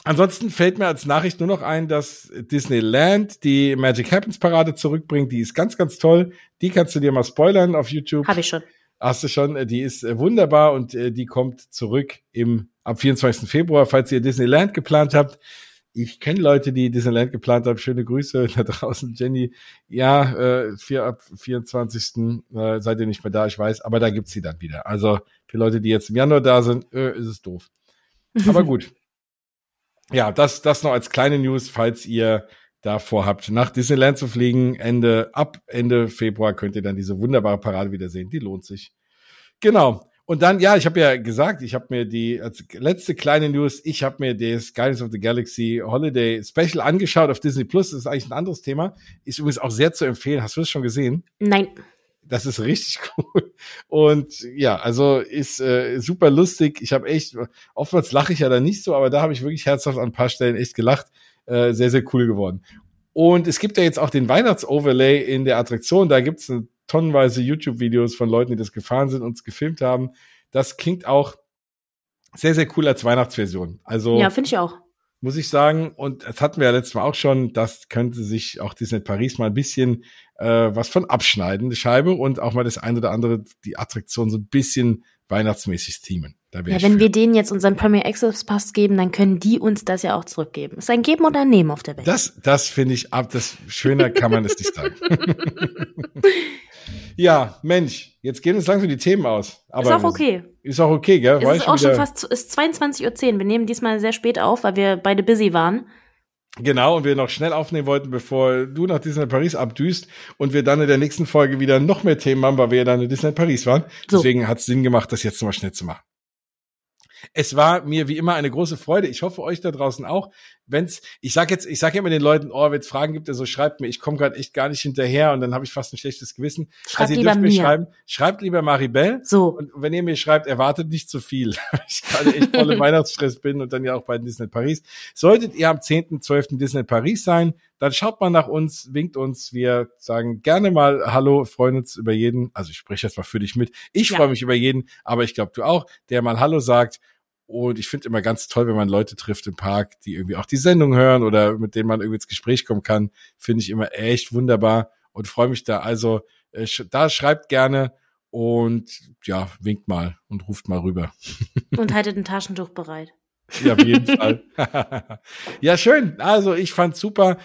Ansonsten fällt mir als Nachricht nur noch ein, dass Disneyland die Magic Happens Parade zurückbringt. Die ist ganz, ganz toll. Die kannst du dir mal spoilern auf YouTube. Habe ich schon. Hast du schon, die ist äh, wunderbar und äh, die kommt zurück im, am 24. Februar, falls ihr Disneyland geplant habt. Ich kenne Leute, die Disneyland geplant haben. Schöne Grüße da draußen, Jenny. Ja, äh, vier, ab 24. Äh, seid ihr nicht mehr da, ich weiß, aber da gibt's sie dann wieder. Also für Leute, die jetzt im Januar da sind, äh, ist es doof. Aber gut. Ja, das, das noch als kleine News, falls ihr davor habt, nach Disneyland zu fliegen. Ende, ab Ende Februar könnt ihr dann diese wunderbare Parade wiedersehen. Die lohnt sich. Genau. Und dann, ja, ich habe ja gesagt, ich habe mir die, als letzte kleine News, ich habe mir das Guardians of the Galaxy Holiday Special angeschaut auf Disney Plus. Das ist eigentlich ein anderes Thema. Ist übrigens auch sehr zu empfehlen. Hast du das schon gesehen? Nein. Das ist richtig cool. Und ja, also ist äh, super lustig. Ich habe echt, oftmals lache ich ja da nicht so, aber da habe ich wirklich herzhaft an ein paar Stellen echt gelacht. Äh, sehr, sehr cool geworden. Und es gibt ja jetzt auch den Weihnachtsoverlay in der Attraktion. Da gibt es tonnenweise YouTube-Videos von Leuten, die das gefahren sind und es gefilmt haben. Das klingt auch sehr, sehr cool als Weihnachtsversion. Also. Ja, finde ich auch. Muss ich sagen. Und das hatten wir ja letztes Mal auch schon. Das könnte sich auch Disney Paris mal ein bisschen äh, was von abschneiden, die Scheibe. Und auch mal das eine oder andere, die Attraktion so ein bisschen weihnachtsmäßig themen. ja, wenn wir denen jetzt unseren Premier Access Pass geben, dann können die uns das ja auch zurückgeben. Ist ein Geben oder ein Nehmen auf der Welt. Das, das finde ich ab, das schöner kann man es nicht sagen. ja, Mensch, jetzt gehen uns langsam die Themen aus. Aber ist auch okay. Ist auch okay, gell? Es ist auch schon fast, ist 22.10 Uhr. Wir nehmen diesmal sehr spät auf, weil wir beide busy waren. Genau, und wir noch schnell aufnehmen wollten, bevor du nach Disneyland Paris abdüst und wir dann in der nächsten Folge wieder noch mehr Themen haben, weil wir ja dann in Disneyland Paris waren. So. Deswegen hat es Sinn gemacht, das jetzt nochmal schnell zu machen. Es war mir wie immer eine große Freude. Ich hoffe euch da draußen auch. Wenn's, ich sag jetzt, ich sag ja immer den Leuten, oh, wenn es Fragen gibt, so schreibt mir. Ich komme gerade echt gar nicht hinterher und dann habe ich fast ein schlechtes Gewissen. Schreibt also, ihr lieber dürft mir schreiben. Schreibt lieber Maribel. So. Und wenn ihr mir schreibt, erwartet nicht zu viel. ich gerade echt voll im Weihnachtsstress bin und dann ja auch bei Disney Paris. Solltet ihr am 10.12. Disney Paris sein, dann schaut mal nach uns, winkt uns. Wir sagen gerne mal Hallo, freuen uns über jeden. Also ich spreche jetzt mal für dich mit. Ich ja. freue mich über jeden, aber ich glaube du auch, der mal Hallo sagt. Und ich finde immer ganz toll, wenn man Leute trifft im Park, die irgendwie auch die Sendung hören oder mit denen man irgendwie ins Gespräch kommen kann. Finde ich immer echt wunderbar und freue mich da. Also äh, da schreibt gerne und ja, winkt mal und ruft mal rüber. Und haltet ein Taschentuch bereit. Ja, auf jeden Fall. ja, schön. Also ich fand's super.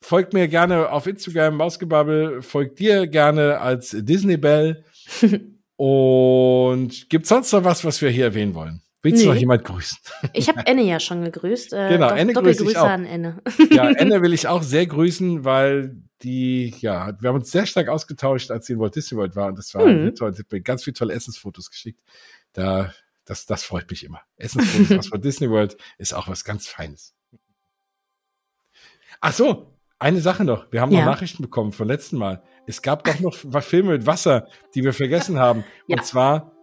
Folgt mir gerne auf Instagram, Mausgebabbel. Folgt dir gerne als Disney Bell. Und gibt's sonst noch was, was wir hier erwähnen wollen? Willst nee. du noch jemand grüßen? Ich habe Enne ja schon gegrüßt. Äh, genau, Enne grüße ich auch. an Enne. ja, Enne will ich auch sehr grüßen, weil die, ja, wir haben uns sehr stark ausgetauscht, als sie in Walt Disney World war und das war mhm. toll. Sie hat mir ganz viele tolle Essensfotos geschickt. Da, das, das freut mich immer. Essensfotos aus Walt Disney World ist auch was ganz Feines. Ach so, eine Sache noch. Wir haben ja. noch Nachrichten bekommen vom letzten Mal. Es gab doch noch Filme mit Wasser, die wir vergessen haben. Ja. Und zwar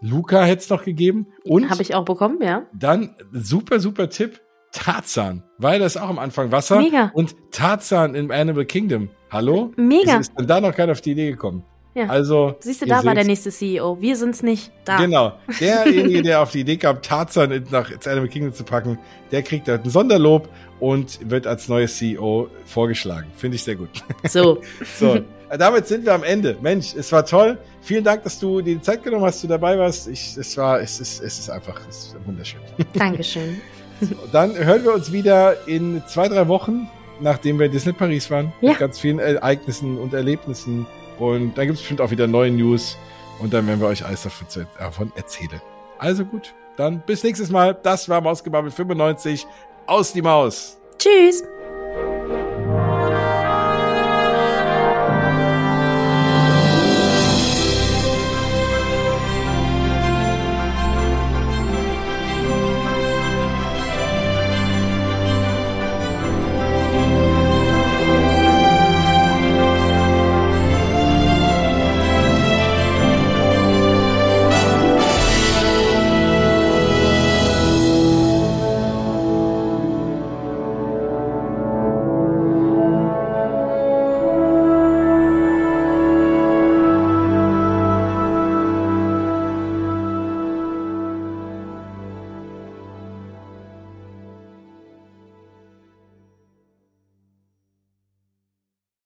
Luca hätte es noch gegeben. Und habe ich auch bekommen, ja. Dann super, super Tipp. Tarzan, weil das auch am Anfang Wasser. Mega. Und Tarzan im Animal Kingdom. Hallo? Mega. Wieso ist denn da noch keiner auf die Idee gekommen? Ja. Also. Siehst du, da war der nächste CEO. Wir sind's nicht. Da. Genau. Derjenige, der auf die Idee kam, Tarzan nach Animal Kingdom zu packen, der kriegt halt ein Sonderlob und wird als neues CEO vorgeschlagen. Finde ich sehr gut. So. so. Damit sind wir am Ende. Mensch, es war toll. Vielen Dank, dass du dir die Zeit genommen hast, dass du dabei warst. Ich, es war, es ist, es ist einfach, es ist wunderschön. Dankeschön. So, dann hören wir uns wieder in zwei, drei Wochen, nachdem wir in Disney Paris waren. Ja. Mit ganz vielen Ereignissen und Erlebnissen. Und dann gibt es bestimmt auch wieder neue News. Und dann werden wir euch alles davon erzählen. Also gut, dann bis nächstes Mal. Das war Mausgebabbel 95 aus die Maus. Tschüss.